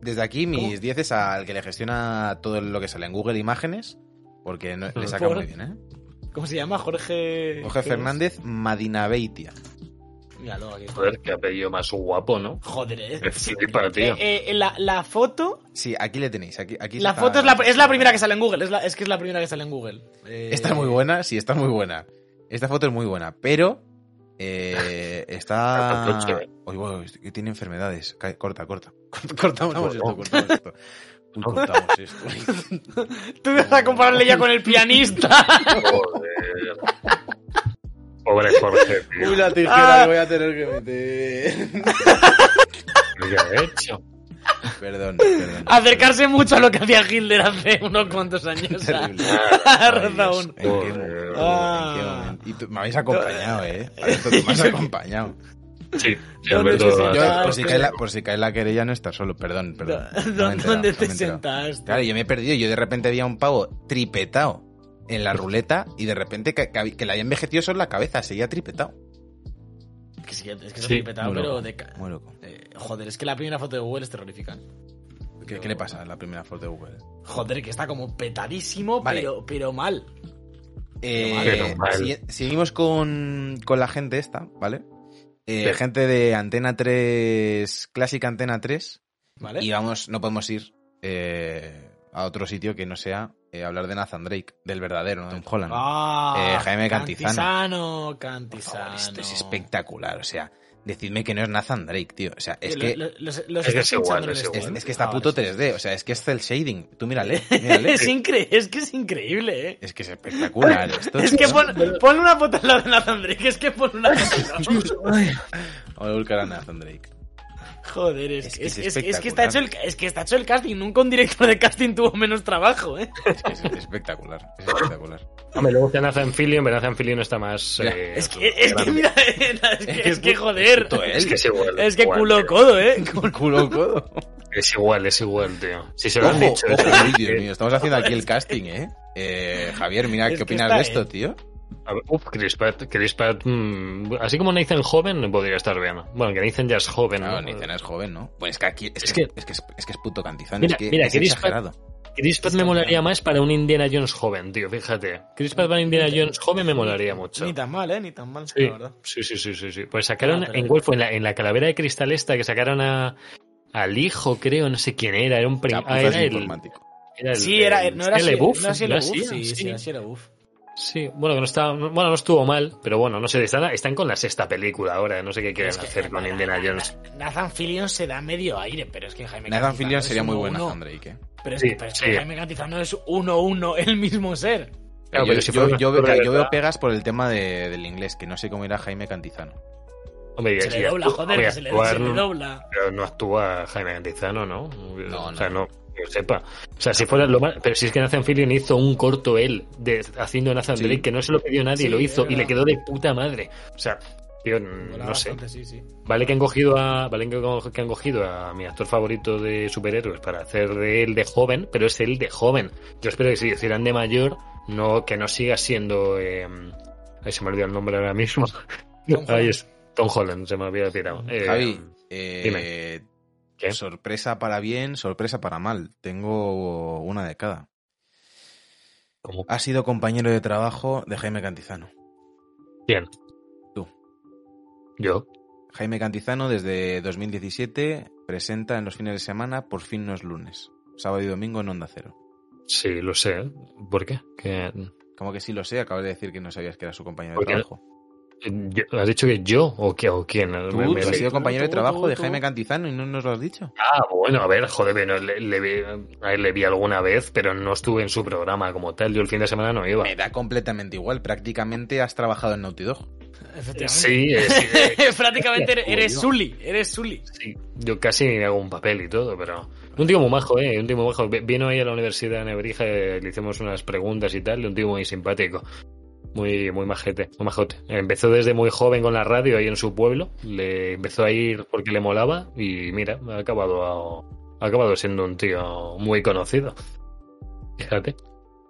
Desde aquí mis 10 es al que le gestiona todo lo que sale en Google Imágenes, porque no- le saca Por- muy bien, ¿eh? ¿Cómo se llama? Jorge... Jorge ¿qué Fernández Madinabeitia. Es? Míralo, aquí está. Joder, qué apellido más guapo, ¿no? Joder, eh. Me flipa, tío. Eh, eh, la, la foto... Sí, aquí le tenéis. Aquí, aquí La está- foto es la, es la primera que sale en Google. Es, la- es que es la primera que sale en Google. Eh, Esta es muy buena, sí, está muy buena. Esta foto es muy buena, pero eh, está... (laughs) Oye, es que tiene enfermedades. (laughs) Corta, corta. Cortamos esto, cortamos esto. Uy, cortamos esto. (laughs) Tú vas a compararle ya con el pianista. Joder. Pobre (laughs) Jorge, tío. Uy, la tijera que voy a tener que meter. ¿Qué ha hecho? Perdón, perdón. Acercarse mucho a lo que hacía Hitler hace unos cuantos años. (laughs) Razón. Ah. ¿En qué momento? Y tú- me habéis acompañado, ¿eh? (laughs) Alberto, tú me has acompañado. Sí, por, si cae la, por si cae la querella no está solo, perdón, perdón. No he ¿Dónde, enterado, dónde no te he enterado. sentaste? Claro, yo me he perdido. Yo de repente había un pavo tripetado en la ruleta y de repente que, que, que le había envejecido solo la cabeza, seguía tripetado. Que sí, es que es Sí, un petado, muy pero de... Muy loco. eh, joder, es que la primera foto de Google es terrorífica. ¿Qué, qué le pasa a la primera foto de Google? Joder, que está como petadísimo, Vale. pero, pero mal. Eh, Pero mal. si- seguimos con, con la gente esta, ¿vale? Eh, Sí. Gente de Antena 3, clásica Antena 3, ¿Vale? y vamos, no podemos ir eh, a otro sitio que no sea eh, hablar de Nathan Drake, del verdadero, ¿no? Tom Holland. Ah, Eh, Jaime Cantizano. Cantizano, Cantizano. favor, esto es espectacular, o sea, decidme que no es Nathan Drake, tío. O sea, es que... lo- los- los Es que es igual, es igual. Es, está Ah, puto vale, sí. 3D, o sea, es que es cel shading. Tú mírale, (laughs) mírale. es, incre- es que es increíble, eh. Es que es espectacular (laughs) esto. Es que pon, pon una foto al lado de Nathan Drake, es que pon una foto. (laughs) Vamos a buscar a Nathan Drake. Joder, es, Es que es, es es- es que está hecho el, es que está hecho el casting. Nunca un director de casting tuvo menos trabajo, eh. (laughs) Es que es espectacular, es espectacular. Hombre, luego está Nathan Fillion, pero Nathan Fillion está más. Eh, Es que, es que mira, (laughs) es que, es que es joder. Es que es igual. Es que igual, culo tío. codo, eh. (laughs) Culo codo. Es igual, es igual, tío. Si se lo Ojo, han dicho. ojo, Dios mío, estamos haciendo aquí el casting, ¿eh? Eh, Javier, mira, Es ¿qué que opinas de esto, ¿eh? tío? Uf, Chris Pratt, Chris Pratt, mm, así como Nathan joven, podría estar bien. Bueno, que Nathan ya es joven, Claro, ¿no? Nathan es joven, ¿no? Pues es que aquí es, Es que, que- es que es, es que es puto cantizano, Mira, es que mira, es Chris Pratt- exagerado. Chris Pratt me molaría más para un Indiana Jones joven, tío, fíjate. Chris Pratt para Indiana Jones joven me molaría mucho. Ni tan mal, ¿eh? Ni tan mal, Sí, la verdad. sí, sí, sí, sí, sí. Pues sacaron, Ah, en fue, en la, en la calavera de cristal esta, que sacaron a, al hijo, creo, no sé quién era, era un prim- ah, era el, informático. era el- Sí, era, el no era no era así ¿no el sí, sí, sí. era buff. Sí, bueno, que no estaba, bueno, no estuvo mal, pero bueno, no sé, están, están con la sexta película ahora, no sé qué quieren Es que- hacer con Indiana Jones. Nathan Fillion se da medio aire, pero es que Jaime Nathan Cantizano Fillion es sería muy buen 1-1. Nathan Drake, ¿eh? Pero es, Sí, que, pero es sí. que Jaime Cantizano es 1-1 el (laughs) mismo ser. Claro, yo, si veo- yo pegas por el tema de- del inglés, que no sé cómo era Jaime Cantizano. Hombre, Se le dobla, joder, que se le, se le dobla. Pero no actúa Jaime Cantizano, ¿no? No, O sea, no. Que yo sepa. O sea, si fuera lo más... Pero si es que Nathan Fillion hizo un corto él de, haciendo Nathan Sí. Drake que no se lo pidió nadie, Sí, lo hizo y le quedó de puta madre. O sea, tío, Mola no sé. bastante, sí, sí. Vale que han cogido a vale que han cogido a mi actor favorito de superhéroes para hacer de él de joven, pero es él de joven. Yo espero que si hicieran de mayor, no que no siga siendo eh, ahí se me olvidó el nombre ahora mismo. Tom ahí es Tom Holland, se me había pirado. Eh, Javi, eh, dime. ¿Qué? sorpresa para bien, sorpresa para mal. Tengo una de cada. ¿cómo? Ha sido compañero de trabajo de Jaime Cantizano. Bien. Tú. Yo. Jaime Cantizano desde 2017 presenta en los fines de semana Por fin no es lunes. Sábado y domingo en Onda Cero. Sí, lo sé. ¿Por qué? Que, Como que sí lo sé, acabas de decir que no sabías que era su compañero de trabajo. ¿Has dicho que yo o, qué, o quién? Tú, Me- me- has sido tú, compañero de trabajo tú, de. Jaime Cantizano y no nos lo has dicho. Ah, bueno, a ver, joder, pero le, le vi, a él le vi alguna vez, pero no estuve en su programa como tal. Yo el fin de semana no iba. Me da completamente igual. Prácticamente has trabajado en Naughty Dog. Efectivamente. Sí, eh, sí, (laughs) eh, Prácticamente (laughs) eres-. Sully, eres Sully. sí, yo casi hago un papel y todo, pero... Un tío muy majo, ¿eh? Un tío muy majo. Vi- Vino ahí a la Universidad de Nebrija, eh, le hicimos unas preguntas y tal, y un tío muy simpático. Muy, muy majete, muy majote. Empezó desde muy joven con la radio ahí en su pueblo, le empezó a ir porque le molaba y mira, ha acabado, ha acabado siendo un tío muy conocido. Fíjate.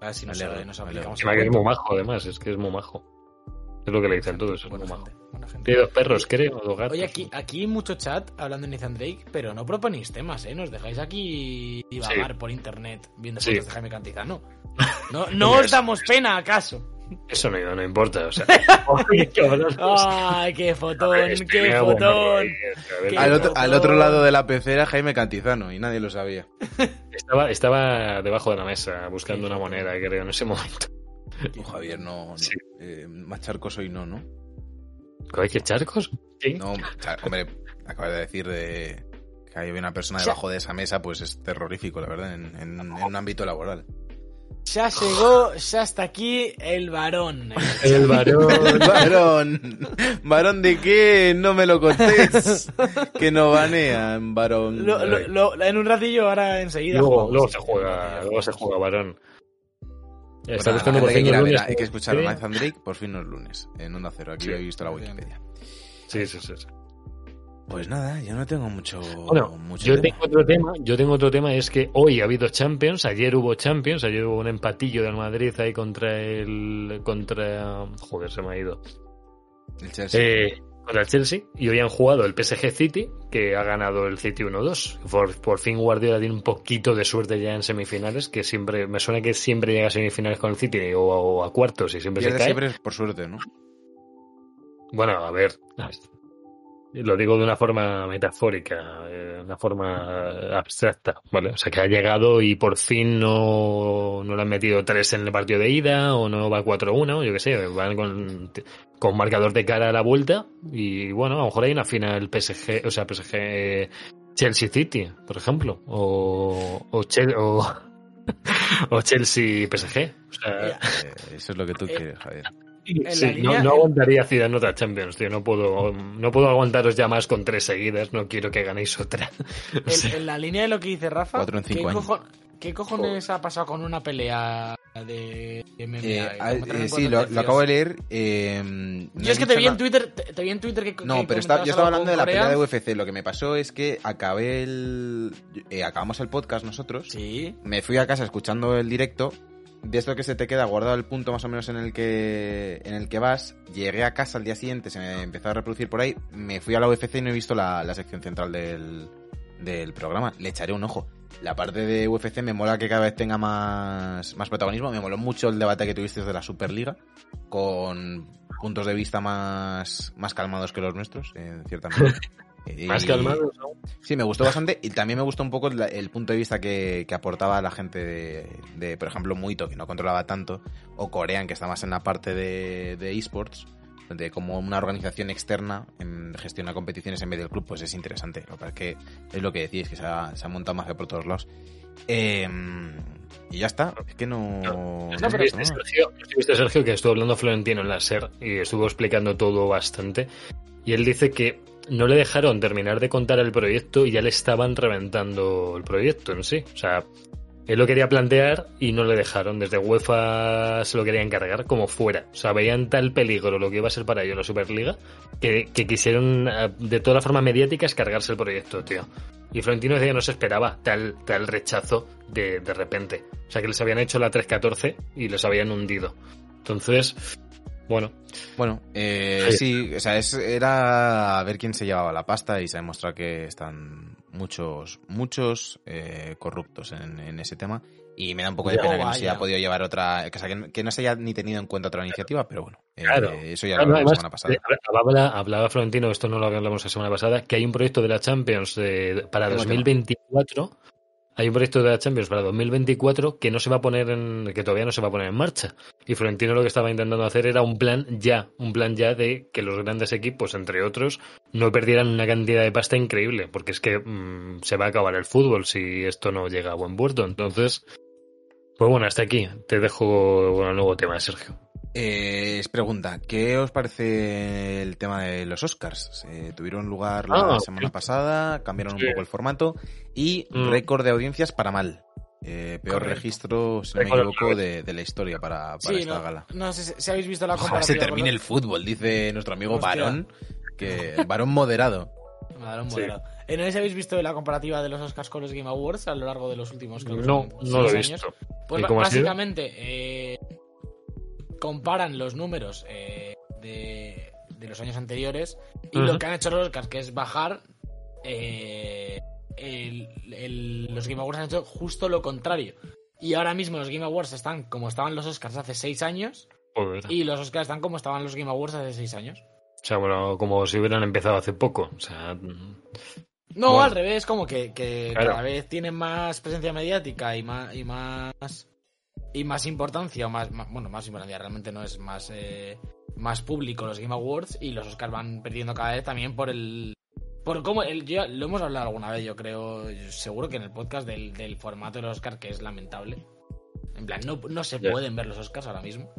A ver si nos, aplicamos que es muy majo, además, es que es muy majo. Es lo que le dicen todos, es muy majo. Tiene dos perros, creo, dos gatos. Oye, aquí, aquí hay mucho chat hablando de Nathan Drake, pero no proponéis temas, ¿eh? Nos dejáis aquí divagar por internet viendo Sí. fotos de Jaime Cantizano. (laughs) No, no os damos pena, ¿acaso? Eso no, no importa, o sea. ¡Ay, qué fotón! ver, ¡Qué fotón! ver, Qué Al otro, al otro lado de la pecera, Jaime Cantizano, y nadie lo sabía. (laughs) Estaba, estaba debajo de la mesa buscando una moneda, creo, en ese momento. Tú, Javier, no. no. Sí. Eh, más charcos hoy no, ¿no? ¿Hay que charcos? Sí. No, hombre, acabas de decir de que hay una persona debajo de esa mesa, pues es terrorífico, la verdad, en, en- en un ámbito laboral. Ya llegó, ya está aquí el varón. El varón. varón, varón de qué, no me lo contés, que no banean, varón. Lo- lo- lo- en un ratillo, ahora enseguida. luego, luego se juega, luego se juega varón. Está buscando por que fin los lunes, hay que escuchar a. Nathan Drake, por fin no es lunes, en Onda Cero, aquí Sí. he visto la Wikipedia. Sí, sí, sí. sí. Pues nada, yo no tengo mucho, Bueno, mucho yo tema. tengo otro tema, yo tengo otro tema, es que hoy ha habido Champions, ayer hubo Champions, ayer hubo un empatillo del Madrid ahí contra el contra joder, se me ha ido. El Chelsea. Eh, contra el Chelsea y hoy han jugado el PSG City, que ha ganado el City 1-2. Por, por fin Guardiola tiene un poquito de suerte ya en semifinales, que siempre me suena que siempre llega a semifinales con el City o, o a cuartos y siempre Pierde se cae. siempre por suerte, ¿no? Bueno, a ver. Lo digo de una forma metafórica, de una forma abstracta, ¿vale? O sea, que ha llegado y por fin no, no le han metido tres en el partido de ida o no va 4-1, yo qué sé, van con, con marcador de cara a la vuelta y bueno, a lo mejor hay una final PSG, o sea, PSG eh, Chelsea City, por ejemplo, o, o, Chel- o, (laughs) o Chelsea PSG. O sea, Eh, eso es lo que tú Eh, quieres, Javier. Sí, no, no aguantaría Zidane otra Champions, tío. No puedo, no puedo aguantaros ya más con tres seguidas. No quiero que ganéis otra. (laughs) O En, sea, en la línea de lo que dice Rafa, Cuatro en cinco ¿qué, cojo- qué cojones ha pasado con una pelea de MMA? Eh, ah, eh, sí, lo, acabo de leer. eh, no Yo es que te vi en Twitter, te, te vi en Twitter que No, que pero está- yo estaba hablando de la pelea de UFC. Lo que me pasó es que acabé el. eh, acabamos el podcast nosotros. Sí. Me fui a casa escuchando el directo. De esto que se te queda guardado el punto más o menos en el que en el que vas. Llegué a casa al día siguiente, se me empezó a reproducir por ahí. Me fui a la UFC y no he visto la, la sección central del, del programa. Le echaré un ojo. La parte de UFC me mola que cada vez tenga más, más protagonismo. Me moló mucho el debate que tuviste de la Superliga, con puntos de vista más, más calmados que los nuestros, en cierta (laughs) medida. Más Y- calmados, ¿no? Sí, me gustó bastante y también me gustó un poco el, el punto de vista que, que aportaba la gente de, de, por ejemplo, Muito, que no controlaba tanto, o Corean, que está más en la parte de, de esports, de como una organización externa gestiona competiciones en medio del club, pues es interesante. Lo es que es lo que decís, que se ha, se ha montado más que por todos lados. Eh, y ya está, es que no... No, no pero viste, ¿no? Sergio, viste, Sergio, que estuvo hablando Florentino en la SER y estuvo explicando todo bastante. Y él dice que no le dejaron terminar de contar el proyecto y ya le estaban reventando el proyecto en sí. O sea, él lo quería plantear y no le dejaron. Desde UEFA se lo quería encargar como fuera. O sea, veían tal peligro lo que iba a ser para ellos la Superliga que, quisieron eh, de toda forma mediática cargarse el proyecto, tío. Y Florentino decía que no se esperaba tal, tal rechazo de, de repente. O sea, que les habían hecho la 3-14 y les habían hundido. Entonces, bueno, Bueno, eh, Sí. o sea, es, era a ver quién se llevaba la pasta y se ha demostrado que están muchos, muchos eh, corruptos en, en ese tema. Y me da un poco de Oh, pena que no se haya podido llevar otra, o sea, que, no- que no se haya ni tenido en cuenta otra iniciativa, pero bueno, eh, Claro. eso ya Claro, lo hablamos la semana pasada. eh, Hablaba, hablaba Florentino, esto no lo hablamos la semana pasada, que hay un proyecto de la Champions eh, para Tengo 2024. Hay un proyecto de la Champions para 2024 que no se va a poner en, que todavía no se va a poner en marcha. Y Florentino lo que estaba intentando hacer era un plan ya, un plan ya de que los grandes equipos, entre otros, no perdieran una cantidad de pasta increíble, porque es que mm, se va a acabar el fútbol si esto no llega a buen puerto. Entonces, pues bueno, hasta aquí. Te dejo el nuevo tema, Sergio. Eh, es pregunta, ¿qué os parece el tema de los Oscars? Se tuvieron lugar la Ah, semana sí. pasada, cambiaron Sí. un poco el formato y Mm. récord de audiencias para mal. Eh, peor Correcto. registro, si no me equivoco, de, de la historia para, para Sí, esta no, gala. no sé si, si habéis visto la Ojalá se termine con el fútbol, dice nuestro amigo Hostia. Varón, que varón moderado. Sí. moderado. Eh, ¿No sé si habéis visto la comparativa de los Oscars con los Game Awards a lo largo de los últimos creo que No, no lo he visto. años? Pues ¿Y ba- cómo ha sido? básicamente eh, comparan los números eh, de, de los años anteriores y lo que han hecho los Oscars, que es bajar. eh, el- el- los Game Awards han hecho justo lo contrario. Y ahora mismo los Game Awards están como estaban los Oscars hace seis años Joder. y los Oscars están como estaban los Game Awards hace seis años. O sea, bueno, como si hubieran empezado hace poco. O sea, mm, No, Bueno. al revés, como que, que Claro. cada vez tienen más presencia mediática y más y más y más importancia o más, más- bueno más importancia realmente no es más eh, más público los Game Awards y los Oscars van perdiendo cada vez también por el por cómo el yo- lo hemos hablado alguna vez yo creo seguro que en el podcast del, del formato de los Oscars que es lamentable. En plan no, no se pueden ver los Oscars ahora mismo.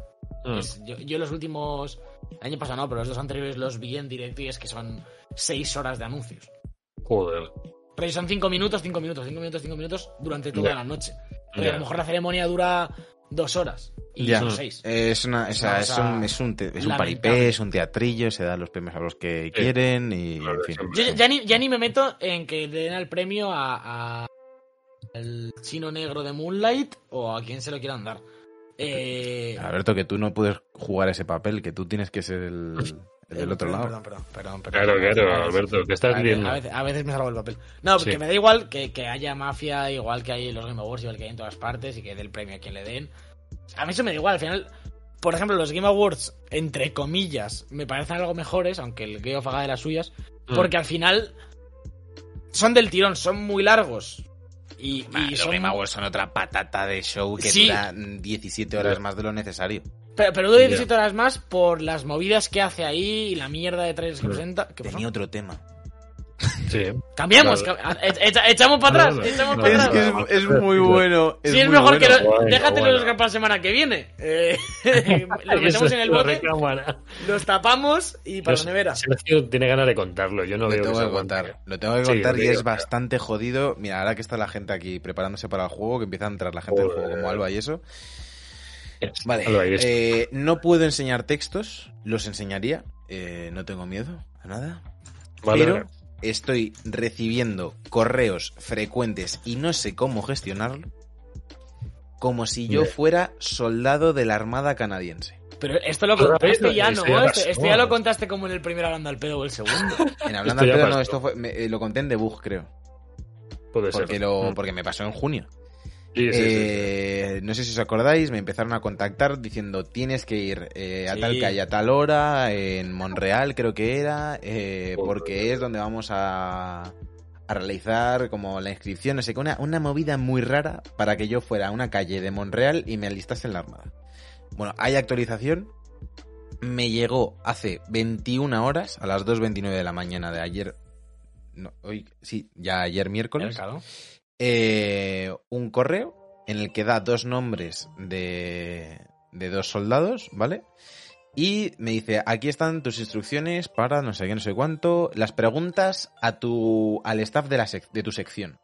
Mm, es- yo, yo los últimos el año pasado no pero los dos anteriores los vi en directo y es que son seis horas de anuncios. Joder. pero son 5 minutos, 5 minutos, 5 minutos, 5 minutos durante toda la noche. Porque a lo mejor la ceremonia dura dos horas. Y Ya. son seis. Es, una, o sea, una es, un, es, un, es un paripé, es un teatrillo, se dan los premios a los que quieren y, Claro, en fin. Yo ya ni, ya ni me meto en que le den el premio a, a- al chino negro de Moonlight o a quien se lo quieran dar. Eh, Alberto, que tú no puedes jugar ese papel, que tú tienes que ser el, el del otro lado. Perdón, perdón, perdón, perdón. Claro, claro, Alberto, te estás a viendo. a veces- a veces me salgo el papel. No, porque Sí. me da igual que, que haya mafia, igual que hay en los Game Awards, igual que hay en todas partes, y que dé el premio a quien le den. A mí eso me da igual, al final. Por ejemplo, los Game Awards, entre comillas, me parecen algo mejores, aunque el Geo haga de las suyas, Mm. porque al final son del tirón, son muy largos. Y, y los son... Game Awards son otra patata de show que Sí. dura 17 horas más de lo necesario. Pero, pero dura 17 horas más por las movidas que hace ahí y la mierda de trailers que presenta. ¿Qué pasó? Tenía otro tema. Sí. Cambiamos, Claro. cam- e- echa- echamos para atrás, echamos No, para atrás. no. es muy bueno. Si es muy mejor que bueno. lo, Bueno, déjate bueno. los para la semana que viene. Eh, (laughs) lo (laughs) metemos en el bote, los tapamos y para la Pues, nevera. Sergio tiene ganas de contarlo. Yo no Lo veo tengo que contar, lo tengo que Sí, contar y digo, es bastante jodido. Mira, ahora que está la gente aquí preparándose para el juego, que empieza a entrar la gente del Joder. juego como Alba y eso. Vale, eh, no puedo enseñar textos, los enseñaría, eh, no tengo miedo a nada. Vale, pero vale. estoy recibiendo correos frecuentes y no sé cómo gestionarlo, como si yo Bien. fuera soldado de la Armada canadiense. Pero esto lo contaste ya, ¿no? ya Esto, ya lo contaste como en el primer hablando al pedo o el segundo. (laughs) En hablando al pedo, no, esto fue, me- eh, lo conté en debug, creo. Puede porque, ser. lo, Mm. porque me pasó en junio. Sí, sí, sí, sí. Eh, No sé si os acordáis, me empezaron a contactar diciendo tienes que ir eh, a tal calle a tal hora, en Monreal creo que era, eh, porque es donde vamos a, a realizar como la inscripción, no sé qué, una, una movida muy rara para que yo fuera a una calle de Monreal y me alistase en la Armada. Bueno, hay actualización. Me llegó hace 21 horas, a las 2.29 de la mañana de ayer. No, hoy, sí, ya ayer miércoles. Eh, un correo en el que da dos nombres de, de dos soldados, ¿vale? Y me dice, aquí están tus instrucciones para no sé qué, no sé cuánto, las preguntas a tu, al staff de, la sec- de tu sección.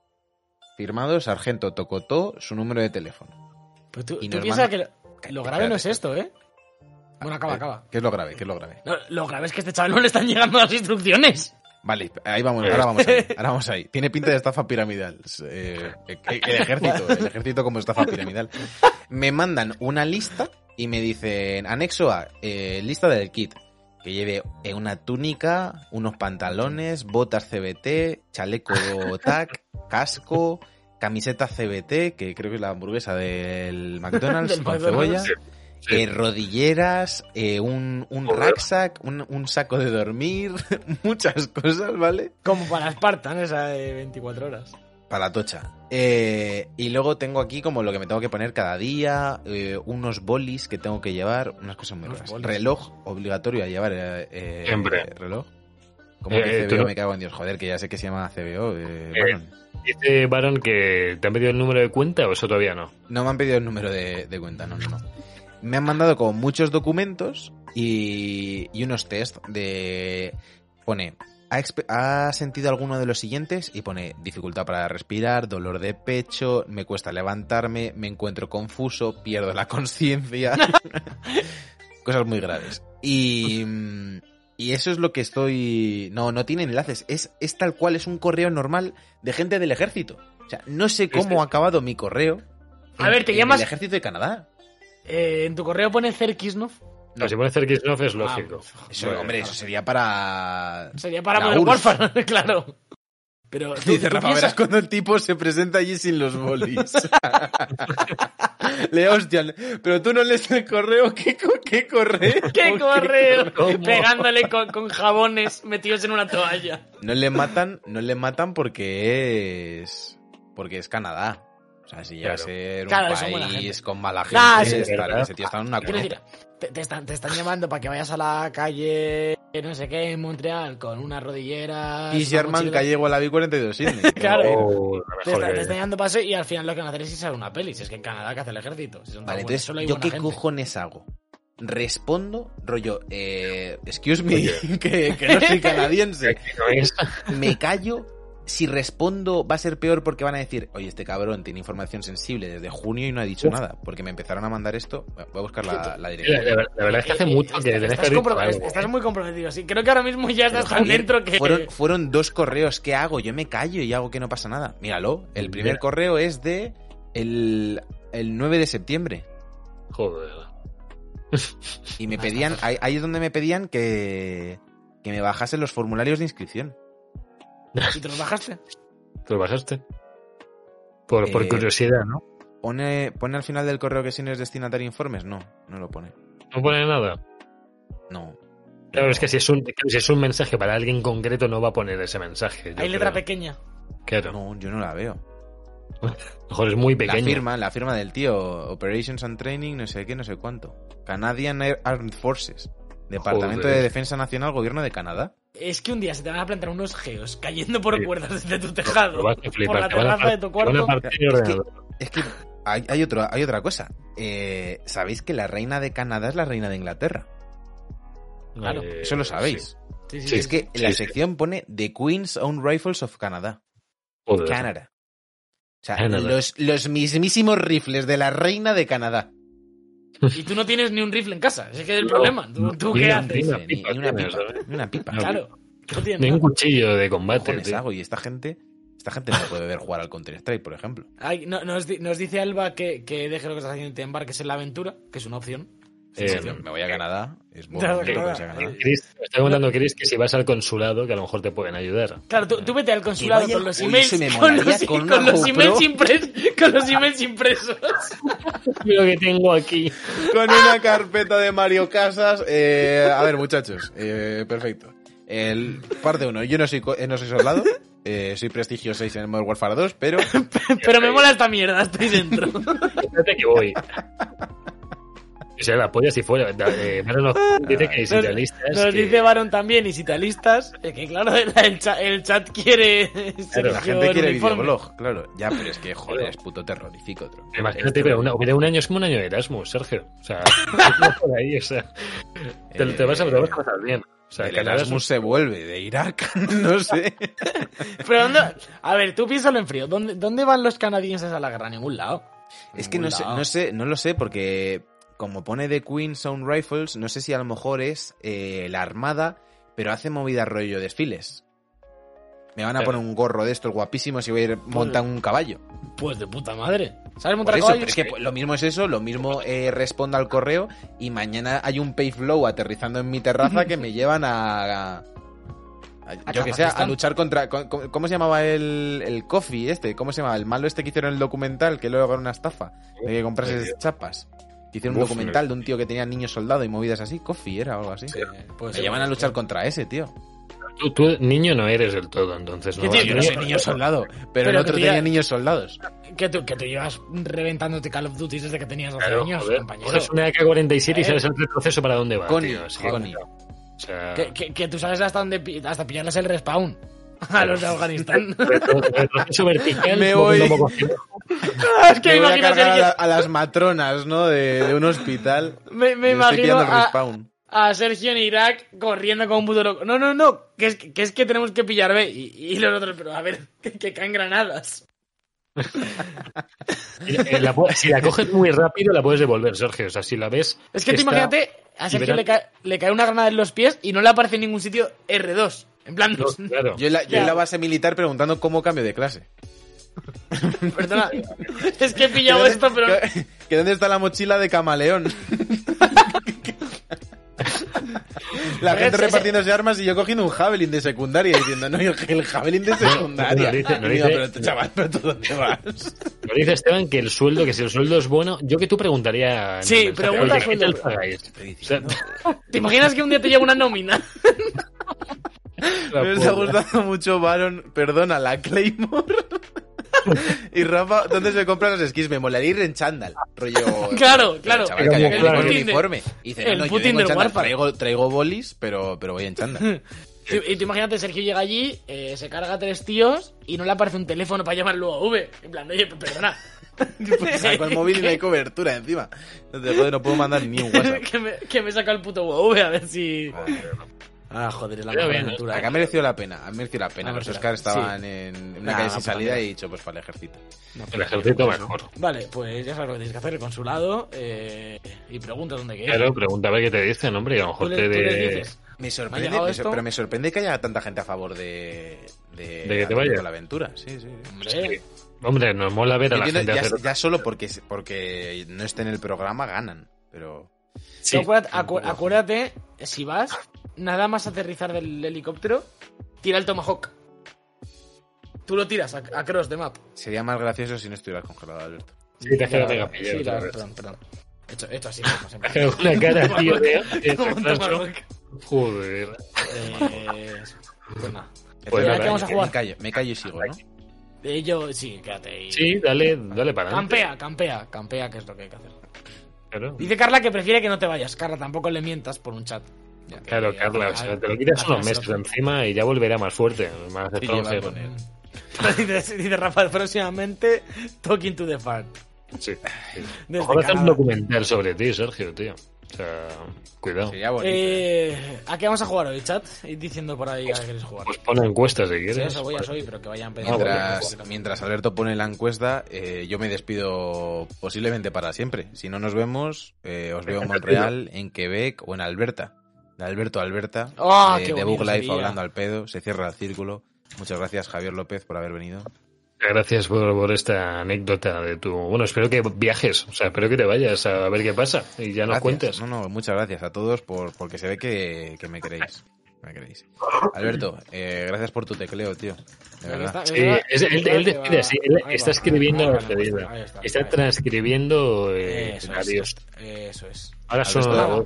Firmado Sargento Tocotó, su número de teléfono. Pero tú, Y tú piensas que lo, lo grave no es esto, ¿eh? Bueno, acaba, Eh, acaba. ¿Qué es lo grave? ¿Qué es lo grave? No, lo grave es que a este chaval no le están (laughs) llegando las instrucciones. Vale, ahí vamos, ahora vamos ahí, (laughs) ahora vamos ahí. Tiene pinta de estafa piramidal. Eh, eh, el ejército, el ejército como estafa piramidal. Me mandan una lista y me dicen, anexo a, eh, lista del kit. Que lleve eh, una túnica, unos pantalones, botas CBT, chaleco TAC, casco, camiseta CBT, que creo que es la hamburguesa del McDonald's (laughs) Del con McDonald's. cebolla. Sí. eh, rodilleras, eh, un, un rucksack, un, un saco de dormir, (laughs) muchas cosas, ¿vale? Como para Spartan, esa de 24 horas. Para la tocha. Eh, y luego tengo aquí como lo que me tengo que poner cada día, eh, unos bolis que tengo que llevar, unas cosas muy raras. Reloj obligatorio a llevar eh, eh, Siempre. reloj. Como Eh, que CBO me cago en Dios, joder, que ya sé que se llama CBO. eh, Eh, bueno. Dice Baron que te han pedido el número de cuenta o eso todavía no. No me han pedido el número de, de cuenta, no, no, no. Me han mandado como muchos documentos y, y unos test de... Pone, ¿ha, sentido alguno de los siguientes? Y pone dificultad para respirar, dolor de pecho, me cuesta levantarme, me encuentro confuso, pierdo la conciencia. (laughs) Cosas muy graves. Y... Y eso es lo que estoy... No, no tiene enlaces. Es, es tal cual, es un correo normal de gente del ejército. O sea, no sé cómo ha acabado mi correo. A ver, te llamas- El ejército de Canadá. Eh, en tu correo pone Cerkisnov. No. Si pone Cerkisnov es lógico. Eso, Bueno, hombre, eso sería para... Sería para Modern. Warfare, (laughs) claro. Pero (laughs) tú, Dice tú Rafa, piensas- verás cuando el tipo se presenta allí sin los bolis. (laughs) Le hostia, pero tú no lees el correo, ¿qué, co- qué correo? ¡Qué correo! ¿Cómo? Pegándole con, con jabones metidos en una toalla. No le matan, no le matan porque es... porque es Canadá. O sea, si llega a Claro. ser un Claro, país con mala gente, Nah, sí, estar- ese tío está en una cuneta. te, te están, te están llamando para que vayas a la calle, no sé qué, en Montreal, con unas rodilleras. Y una Sherman mochila. Gallego a la B42 Sydney. (laughs) Claro. Oh, Te, está- te están llamando para eso y al final lo que van a hacer es irse a una peli. Si es que en Canadá que hace el ejército. Si son tan Vale, entonces, solo hay ¿yo qué gente. cojones hago? Respondo, rollo, eh, excuse me, (laughs) que, que no soy (laughs) canadiense. Me callo. Si respondo, va a ser peor porque van a decir, oye, este cabrón tiene información sensible desde junio y no ha dicho Uf. nada. Porque me empezaron a mandar esto. Voy a buscar la, dirección. la- la verdad es que hace Eh, eh, mucho que estás- tenés que estás, compro- estás muy comprometido, sí. Creo que ahora mismo ya estás tan dentro que. Fueron, fueron dos correos. ¿Qué hago? Yo me callo y hago que no pasa nada. Míralo. El primer Mira. correo es de el, el 9 de septiembre. Joder. Y me pedían, ahí es donde me pedían que, que me bajasen los formularios de inscripción. ¿Y te los bajaste? ¿Te lo pasaste? Por, por Eh, curiosidad, ¿no? ¿Pone, ¿Pone al final del correo que si no es destinatario de informes? No, no lo pone. No pone nada. No. Claro, es que si es, un, si es un mensaje para alguien concreto, no va a poner ese mensaje. Hay letra creo. pequeña. Claro. No, yo no la veo. A lo mejor es muy La pequeño. firma, la firma del tío, Operations and Training, no sé qué, no sé cuánto. Canadian Armed Forces. Departamento Joder. de Defensa Nacional, Gobierno de Canadá. Es que un día se te van a plantar unos geos cayendo por Sí. cuerdas desde tu tejado. Lo vas a flipar, por la a terraza de tu cuarto. Es que- ordenador. Es que hay, hay, otro, hay otra cosa. Eh, ¿Sabéis que la reina de Canadá es la reina de Inglaterra? claro, Eh, Eso lo sabéis. Sí, sí, Sí, sí. es que sí, la sí. sección pone The Queen's Own Rifles of Canada. Canadá. O sea, los, los mismísimos rifles de la reina de Canadá. Y tú no tienes ni un rifle en casa. Ese que es el No, problema. ¿Tú, tú qué mira, haces? pipa ni una tienes, pipa. Ni una pipa. No, Claro. No tienes Ni un cuchillo de ¿Qué combate. hago? Y esta gente, esta gente no puede ver jugar al Counter Strike, por ejemplo. Ay, no- nos dice Alba que, que deje lo que estás haciendo y te embarques en la aventura, que es una opción. Eh, Me voy a Canadá. Es muy (laughs) Claro, claro. a Canadá. Chris, me está contando Chris que si vas al consulado que a lo mejor te pueden ayudar. Claro, tú, tú vete al consulado con los emails, (laughs) con los, con los emails impres- con los emails impresos. (laughs) Lo que tengo aquí. Con una carpeta de Mario Casas. eh, a ver, muchachos. eh, perfecto. El, parte 1. Yo no soy, co- eh, no soy soldado. eh, soy prestigio 6 en el Modern Warfare 2, pero Pero me mola esta mierda, estoy dentro. Espérate que voy. O sea, la polla si fuera. Eh, nos dice que si Nos, te alistas. nos que- dice Baron también, y si te alistas, eh, que claro, el, el cha- el chat quiere. (laughs) la Sergio gente en quiere videoblog, claro. Ya, pero es que, joder, es puto terrorífico. Otro. Imagínate, pero una, un año es como un año de Erasmus, Sergio. O sea, (laughs) por ahí, o sea. Te, te vas a, te vas a pasar bien. O sea, El un- Erasmus se vuelve de Irak, (laughs) no sé. Pero ¿dónde? A ver, tú piénsalo en frío. ¿Dónde, ¿Dónde van los canadienses a la guerra? A ningún lado. Es que no sé, no sé, no lo sé, porque como pone The Queen Sound Rifles, no sé si a lo mejor es eh, la armada, pero hace movida rollo desfiles. Me van a poner un gorro de estos guapísimos y voy a ir montando un caballo. Pues de puta madre. ¿Sabes Por montar eso, caballo? pero es que pues, lo mismo es eso, lo mismo eh, responda al correo y mañana hay un pay flow aterrizando en mi terraza que me (laughs) llevan a... a- yo que sé, a luchar contra... con- con- ¿Cómo se llamaba el, el coffee este? ¿Cómo se llamaba? El malo este que hicieron el documental, que luego era una estafa, de que comprases chapas. Que hicieron un documental de un tío que tenía niños soldado y movidas así. Coffee era o algo así. Sí, puede Me ser, llevan a luchar contra ese, tío. Tú, tú, niño, no eres del todo, entonces no. ¿Qué vas- tío? Yo no soy niño soldado, pero, Pero el otro tenía niños soldados. Que tú, que tú llevas reventándote Call of Duty desde que tenías 12 Claro, años, joder, compañero. coges una AK-47 y Eh. sabes el retroceso para dónde va. Connie, tío, es que-. O sea, Que, que, que tú sabes hasta dónde hasta pillarles el respawn (laughs) a los de Afganistán. (laughs) Me voy. (laughs) es que Me voy a a, la- a las matronas, ¿no? De, de un hospital. me, me imagino a, Sergio en Irak corriendo como un puto loco. No, no, no, que es que, es que tenemos que pillar B. Y, y los otros, pero a ver, que, que caen granadas. La- eh, si la coges muy rápido, la puedes devolver, Sergio. O sea, si la ves. Es que tú imagínate, a Sergio le cae, le cae una granada en los pies y no le aparece en ningún sitio R2. En plan, No, (laughs) claro. Yo en, la, yo Ya. en la base militar preguntando cómo cambio de clase. (laughs) perdona, (laughs) es que he pillado ¿Que esto, pero... que- que dónde está la mochila de camaleón? La gente repartiéndose armas y yo cogiendo un javelin de secundaria diciendo, no, el el javelin de secundaria. no dice- no pero tú, chaval, ¿pero tú dónde vas? Dice Esteban que el sueldo, que si el sueldo es bueno, yo que tú preguntaría. Sí, pregunta oye, ¿qué sueldo. ¿Te imaginas que un día te llega una nómina? La Me está gustando mucho Baron, perdona, la Claymore. y Rafa, ¿dónde se compran los esquís? Me molaría ir en chándal. Rollo. (laughs) Claro, pero, claro. chaval, que El uniforme. Y dice, el no, no, yo Putin en del chándal. Traigo, traigo bolis, pero, pero voy en chándal. (laughs) Y, y tú imagínate, Sergio llega allí, eh, se carga a tres tíos y no le aparece un teléfono para llamar luego a V. En plan, oye, perdona. (laughs) Pues saco el móvil y no hay cobertura encima. No, te joder, no puedo mandar ni un WhatsApp. que, me, que me saca el puto UAV a ver si... Ah, joder, la mejor bien, aventura. Acá mereció la pena, ha merecido la pena. Ha Los merecido la- estaban en en una Nah, calle no sin salida y he dicho, pues para el ejército. El ejército mejor. Vale, pues ya sabes lo que tienes que hacer, el consulado, eh, y pregunta dónde quieres. Claro, pregunta a ver qué te dicen, hombre, y a lo Tú, mejor le- te de... dices, Me sorprende, me sor- pero me sorprende que haya tanta gente a favor de, de, ¿De que te vayas? la aventura. Sí, sí. sí. hombre, Hombre, nos mola ver a la gente ya, hacer... ya solo porque, porque no esté en el programa ganan, pero Sí, acu- acuérdate, si vas, nada más aterrizar del helicóptero, tira el Tomahawk. Tú lo tiras a, a cross de map. sería más gracioso si no estuviera congelado, Alberto. sí, te Ya, mega sí, la- perdón, perdón. Hecho, hecho así, una cara, (laughs) tío, de... de. Joder. Eh, pues nada. Pues ¿a nada, vamos a me jugar? callo, me callo y sigo, ¿no? Eh, yo, sí, quédate ahí. Sí, dale, dale para adelante. Campea, campea, campea, que es lo que hay que hacer. Claro, Dice Carla que prefiere que no te vayas. Carla, tampoco le mientas por un chat. Claro, Carla, o sea, te lo quitas unos meses encima y ya volverá más fuerte, más Sí, (laughs) dice, dice Rafael, próximamente Talking to the Fart. Sí. (laughs) Ojalá hacer un documental sobre ti, Sergio, tío. O sea, cuidado. Sería bonito. ¿eh? Eh, ¿A qué vamos a jugar hoy, chat? Id diciendo por ahí a qué queréis jugar. Pues pon encuestas si Sí, quieres. eso voy a soy, pero que vayan pensando. Mientras, mientras Alberto pone la encuesta, eh, yo me despido posiblemente para siempre. Si no nos vemos, eh, os veo en (laughs) Montreal, en Quebec o en Alberta. De Alberto a Alberta, ¡Ah, de, qué de Bug Life sería! hablando al pedo. Se cierra el círculo. Muchas gracias, Javier López, por haber venido. Gracias por, por esta anécdota de tu. Bueno, espero que viajes, o sea, espero que te vayas a ver qué pasa y ya nos Gracias. cuentes. No, no, muchas gracias a todos por porque se ve que, que me queréis. Me queréis. Alberto, eh, gracias por tu tecleo, tío. De verdad. está. Sí, es- él, está escribiendo la despedida. está, transcribiendo eh, Eso es. adiós. Eso es. Ahora son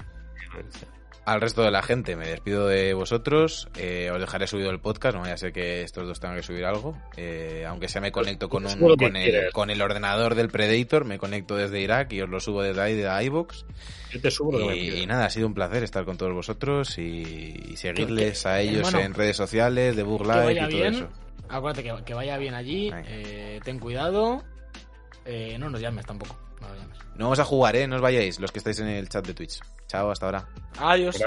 Al resto de la gente, me despido de vosotros. eh, os dejaré subido el podcast, no vaya a ser que estos dos tengan que subir algo. eh, aunque sea me conecto con, un, con, el, quieras. con el ordenador del Predator, me conecto desde Irak y os lo subo desde ahí, de iVoox. Yo te subo lo que me Y, nada, ha sido un placer estar con todos vosotros y, y seguirles Que- a ellos hermano, en redes sociales, de Bug Que Live y todo bien. eso. Acuérdate que, que vaya bien allí. Eh, ten cuidado. eh, no nos llames tampoco. No nos llames. No vamos a jugar, ¿eh? No os vayáis, los que estáis en el chat de Twitch. Chao, hasta ahora. Adiós.